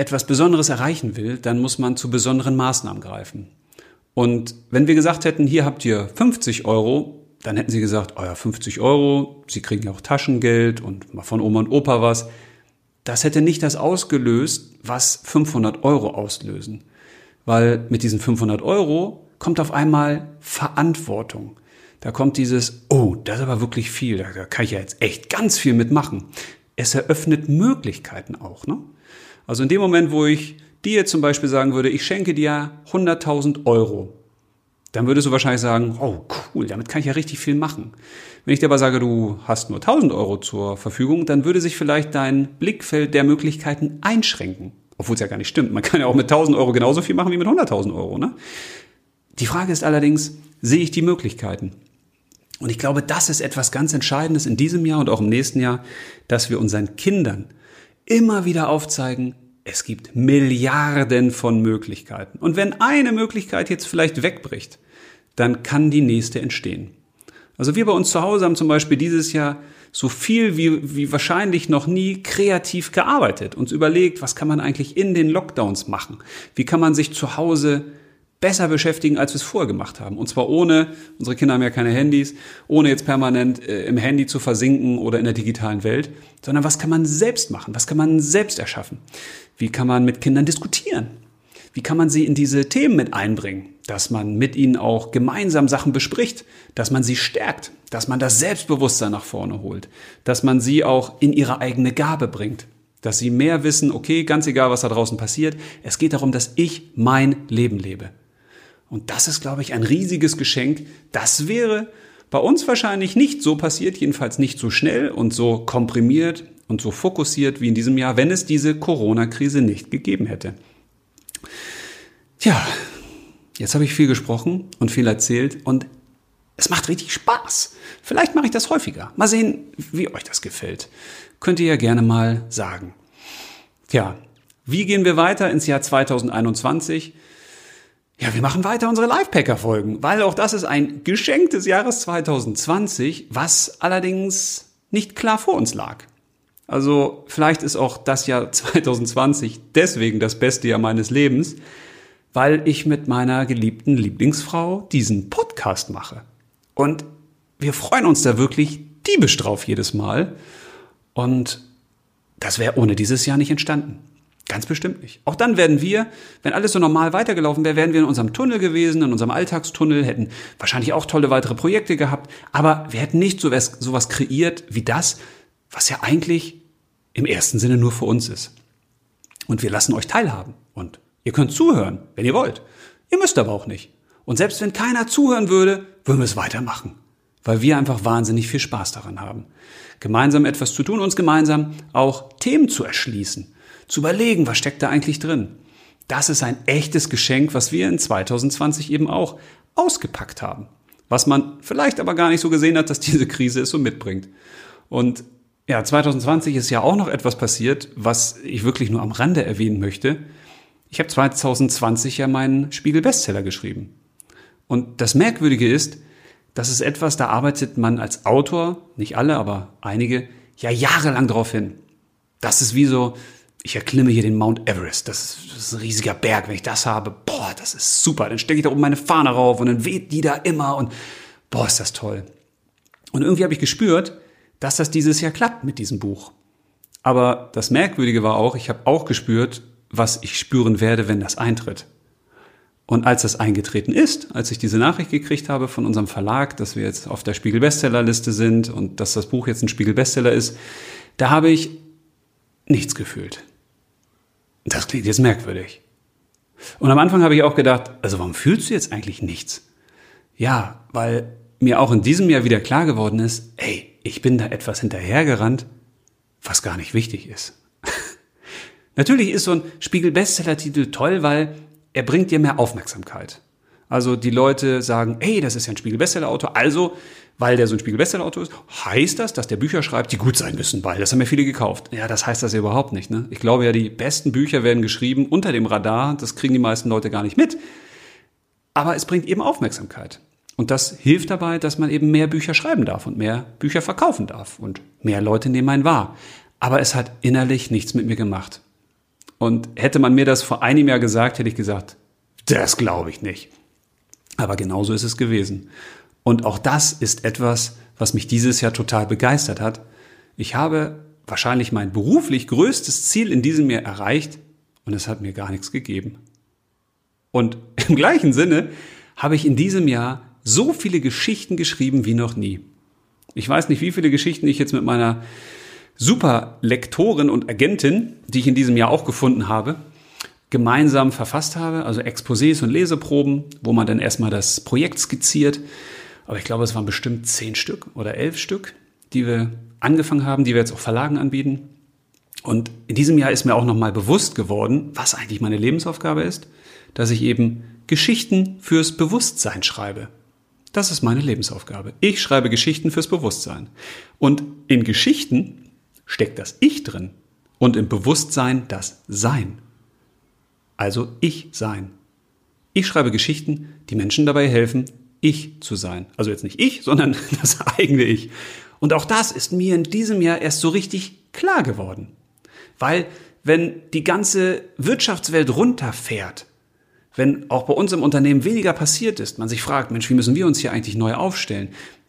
etwas Besonderes erreichen will, dann muss man zu besonderen Maßnahmen greifen. Und wenn wir gesagt hätten, hier habt ihr 50 Euro, dann hätten sie gesagt, ja, 50 Euro, sie kriegen ja auch Taschengeld und mal von Oma und Opa was. Das hätte nicht das ausgelöst, was 500 Euro auslösen. Weil mit diesen 500 Euro kommt auf einmal Verantwortung. Da kommt dieses, oh, das ist aber wirklich viel, da kann ich ja jetzt echt ganz viel mitmachen. Es eröffnet Möglichkeiten auch. Ne? Also in dem Moment, wo ich dir zum Beispiel sagen würde, ich schenke dir 100.000 Euro, dann würdest du wahrscheinlich sagen, oh cool, damit kann ich ja richtig viel machen. Wenn ich dir aber sage, du hast nur 1000 Euro zur Verfügung, dann würde sich vielleicht dein Blickfeld der Möglichkeiten einschränken. Obwohl es ja gar nicht stimmt. Man kann ja auch mit 1000 Euro genauso viel machen wie mit 100.000 Euro. Ne? Die Frage ist allerdings, sehe ich die Möglichkeiten? Und ich glaube, das ist etwas ganz Entscheidendes in diesem Jahr und auch im nächsten Jahr, dass wir unseren Kindern immer wieder aufzeigen, es gibt Milliarden von Möglichkeiten. Und wenn eine Möglichkeit jetzt vielleicht wegbricht, dann kann die nächste entstehen. Also wir bei uns zu Hause haben zum Beispiel dieses Jahr so viel wie, wie wahrscheinlich noch nie kreativ gearbeitet, uns überlegt, was kann man eigentlich in den Lockdowns machen? Wie kann man sich zu Hause besser beschäftigen, als wir es vorher gemacht haben. Und zwar ohne, unsere Kinder haben ja keine Handys, ohne jetzt permanent äh, im Handy zu versinken oder in der digitalen Welt, sondern was kann man selbst machen? Was kann man selbst erschaffen? Wie kann man mit Kindern diskutieren? Wie kann man sie in diese Themen mit einbringen? Dass man mit ihnen auch gemeinsam Sachen bespricht, dass man sie stärkt, dass man das Selbstbewusstsein nach vorne holt, dass man sie auch in ihre eigene Gabe bringt, dass sie mehr wissen, okay, ganz egal, was da draußen passiert, es geht darum, dass ich mein Leben lebe. Und das ist, glaube ich, ein riesiges Geschenk. Das wäre bei uns wahrscheinlich nicht so passiert, jedenfalls nicht so schnell und so komprimiert und so fokussiert wie in diesem Jahr, wenn es diese Corona-Krise nicht gegeben hätte. Tja, jetzt habe ich viel gesprochen und viel erzählt und es macht richtig Spaß. Vielleicht mache ich das häufiger. Mal sehen, wie euch das gefällt. Könnt ihr ja gerne mal sagen. Tja, wie gehen wir weiter ins Jahr 2021? Ja, wir machen weiter unsere Lifepacker-Folgen, weil auch das ist ein Geschenk des Jahres 2020, was allerdings nicht klar vor uns lag. Also vielleicht ist auch das Jahr 2020 deswegen das beste Jahr meines Lebens, weil ich mit meiner geliebten Lieblingsfrau diesen Podcast mache. Und wir freuen uns da wirklich diebisch drauf jedes Mal. Und das wäre ohne dieses Jahr nicht entstanden. Ganz bestimmt nicht. Auch dann werden wir, wenn alles so normal weitergelaufen wäre, wären wir in unserem Tunnel gewesen, in unserem Alltagstunnel, hätten wahrscheinlich auch tolle weitere Projekte gehabt, aber wir hätten nicht sowas, sowas kreiert wie das, was ja eigentlich im ersten Sinne nur für uns ist. Und wir lassen euch teilhaben. Und ihr könnt zuhören, wenn ihr wollt. Ihr müsst aber auch nicht. Und selbst wenn keiner zuhören würde, würden wir es weitermachen. Weil wir einfach wahnsinnig viel Spaß daran haben. Gemeinsam etwas zu tun, uns gemeinsam auch Themen zu erschließen zu überlegen, was steckt da eigentlich drin. Das ist ein echtes Geschenk, was wir in 2020 eben auch ausgepackt haben. Was man vielleicht aber gar nicht so gesehen hat, dass diese Krise es so mitbringt. Und ja, 2020 ist ja auch noch etwas passiert, was ich wirklich nur am Rande erwähnen möchte. Ich habe 2020 ja meinen Spiegel-Bestseller geschrieben. Und das Merkwürdige ist, das ist etwas, da arbeitet man als Autor, nicht alle, aber einige, ja jahrelang drauf hin. Das ist wie so, ich erklimme hier den Mount Everest. Das ist, das ist, ein riesiger Berg. Wenn ich das habe, boah, das ist super. Dann stecke ich da oben meine Fahne rauf und dann weht die da immer und boah, ist das toll. Und irgendwie habe ich gespürt, dass das dieses Jahr klappt mit diesem Buch. Aber das Merkwürdige war auch, ich habe auch gespürt, was ich spüren werde, wenn das eintritt. Und als das eingetreten ist, als ich diese Nachricht gekriegt habe von unserem Verlag, dass wir jetzt auf der Spiegel Bestsellerliste sind und dass das Buch jetzt ein Spiegel Bestseller ist, da habe ich nichts gefühlt. Das klingt jetzt merkwürdig. Und am Anfang habe ich auch gedacht, also warum fühlst du jetzt eigentlich nichts? Ja, weil mir auch in diesem Jahr wieder klar geworden ist, ey, ich bin da etwas hinterhergerannt, was gar nicht wichtig ist. Natürlich ist so ein Spiegel-Bestseller-Titel toll, weil er bringt dir mehr Aufmerksamkeit. Also die Leute sagen, ey, das ist ja ein Spiegel-Bestseller-Autor, also weil der so ein Spiegel-Bestseller-Autor ist, heißt das, dass der Bücher schreibt, die gut sein müssen, weil das haben ja viele gekauft. Ja, das heißt das ja überhaupt nicht. Ne? Ich glaube ja, die besten Bücher werden geschrieben unter dem Radar, das kriegen die meisten Leute gar nicht mit. Aber es bringt eben Aufmerksamkeit. Und das hilft dabei, dass man eben mehr Bücher schreiben darf und mehr Bücher verkaufen darf und mehr Leute nehmen einen wahr. Aber es hat innerlich nichts mit mir gemacht. Und hätte man mir das vor einem Jahr gesagt, hätte ich gesagt, das glaube ich nicht. Aber genauso ist es gewesen. Und auch das ist etwas, was mich dieses Jahr total begeistert hat. Ich habe wahrscheinlich mein beruflich größtes Ziel in diesem Jahr erreicht und es hat mir gar nichts gegeben. Und im gleichen Sinne habe ich in diesem Jahr so viele Geschichten geschrieben wie noch nie. Ich weiß nicht, wie viele Geschichten ich jetzt mit meiner super Lektorin und Agentin, die ich in diesem Jahr auch gefunden habe, gemeinsam verfasst habe, also Exposés und Leseproben, wo man dann erstmal das Projekt skizziert, aber ich glaube, es waren bestimmt zehn Stück oder elf Stück, die wir angefangen haben, die wir jetzt auch Verlagen anbieten. Und in diesem Jahr ist mir auch nochmal bewusst geworden, was eigentlich meine Lebensaufgabe ist, dass ich eben Geschichten fürs Bewusstsein schreibe. Das ist meine Lebensaufgabe. Ich schreibe Geschichten fürs Bewusstsein. Und in Geschichten steckt das Ich drin und im Bewusstsein das Sein. Also Ich sein. Ich schreibe Geschichten, die Menschen dabei helfen, ich zu sein. Also jetzt nicht ich, sondern das eigene Ich. Und auch das ist mir in diesem Jahr erst so richtig klar geworden. Weil wenn die ganze Wirtschaftswelt runterfährt, wenn auch bei uns im Unternehmen weniger passiert ist, man sich fragt, Mensch, wie müssen wir uns hier eigentlich neu aufstellen,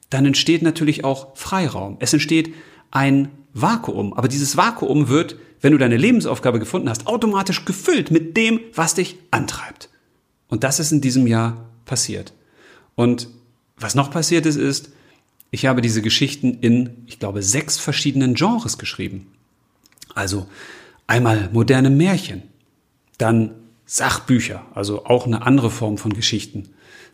dann entsteht natürlich auch Freiraum. Es entsteht ein Vakuum. Aber dieses Vakuum wird, wenn du deine Lebensaufgabe gefunden hast, automatisch gefüllt mit dem, was dich antreibt. Und das ist in diesem Jahr passiert. Und was noch passiert ist, ist, ich habe diese Geschichten in, ich glaube, sechs verschiedenen Genres geschrieben. Also einmal moderne Märchen, dann Sachbücher, also auch eine andere Form von Geschichten,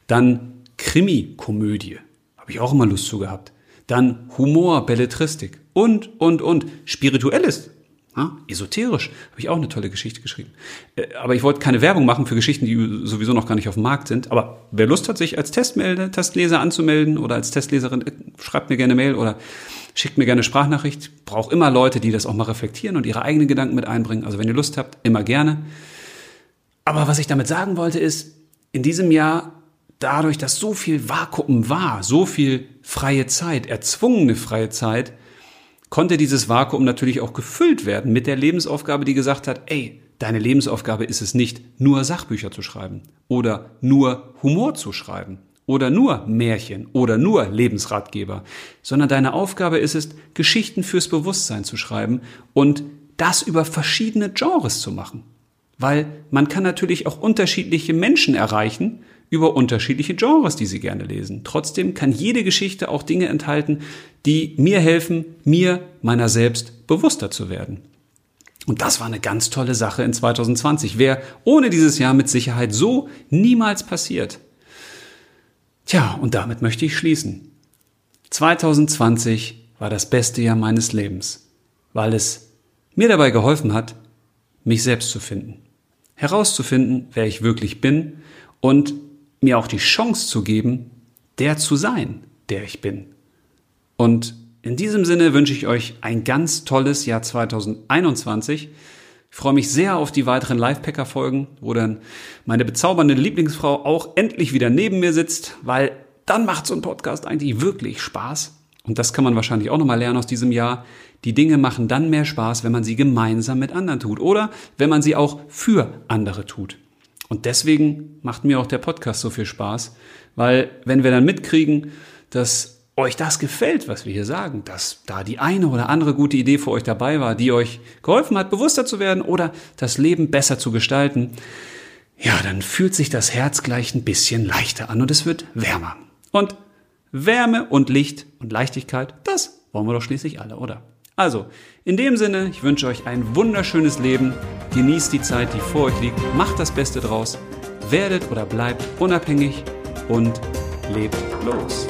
dann Krimi-Komödie, habe ich auch immer Lust zu gehabt, dann Humor, Belletristik und, und, und, Spirituelles, ja, esoterisch, habe ich auch eine tolle Geschichte geschrieben. Äh, aber ich wollte keine Werbung machen für Geschichten, die sowieso noch gar nicht auf dem Markt sind. Aber wer Lust hat, sich als Testmelde, Testleser anzumelden oder als Testleserin, äh, schreibt mir gerne Mail oder schickt mir gerne Sprachnachricht. Brauche immer Leute, die das auch mal reflektieren und ihre eigenen Gedanken mit einbringen. Also wenn ihr Lust habt, immer gerne. Aber was ich damit sagen wollte ist, in diesem Jahr dadurch, dass so viel Vakuum war, so viel freie Zeit, erzwungene freie Zeit, konnte dieses Vakuum natürlich auch gefüllt werden mit der Lebensaufgabe, die gesagt hat, ey, deine Lebensaufgabe ist es nicht, nur Sachbücher zu schreiben oder nur Humor zu schreiben oder nur Märchen oder nur Lebensratgeber, sondern deine Aufgabe ist es, Geschichten fürs Bewusstsein zu schreiben und das über verschiedene Genres zu machen. Weil man kann natürlich auch unterschiedliche Menschen erreichen über unterschiedliche Genres, die sie gerne lesen. Trotzdem kann jede Geschichte auch Dinge enthalten, die mir helfen, mir meiner selbst bewusster zu werden. Und das war eine ganz tolle Sache in 2020. Wäre ohne dieses Jahr mit Sicherheit so niemals passiert. Tja, und damit möchte ich schließen. 2020 war das beste Jahr meines Lebens, weil es mir dabei geholfen hat, mich selbst zu finden, herauszufinden, wer ich wirklich bin und mir auch die Chance zu geben, der zu sein, der ich bin. Und in diesem Sinne wünsche ich euch ein ganz tolles Jahr 2021. Ich freue mich sehr auf die weiteren Live-Packer-Folgen, wo dann meine bezaubernde Lieblingsfrau auch endlich wieder neben mir sitzt, weil dann macht so ein Podcast eigentlich wirklich Spaß. Und das kann man wahrscheinlich auch nochmal lernen aus diesem Jahr. Die Dinge machen dann mehr Spaß, wenn man sie gemeinsam mit anderen tut oder wenn man sie auch für andere tut. Und deswegen macht mir auch der Podcast so viel Spaß, weil wenn wir dann mitkriegen, dass euch das gefällt, was wir hier sagen, dass da die eine oder andere gute Idee für euch dabei war, die euch geholfen hat, bewusster zu werden oder das Leben besser zu gestalten, ja, dann fühlt sich das Herz gleich ein bisschen leichter an und es wird wärmer. Und Wärme und Licht und Leichtigkeit, das wollen wir doch schließlich alle, oder? Also, in dem Sinne, ich wünsche euch ein wunderschönes Leben. Genießt die Zeit, die vor euch liegt. Macht das Beste draus. Werdet oder bleibt unabhängig und lebt los.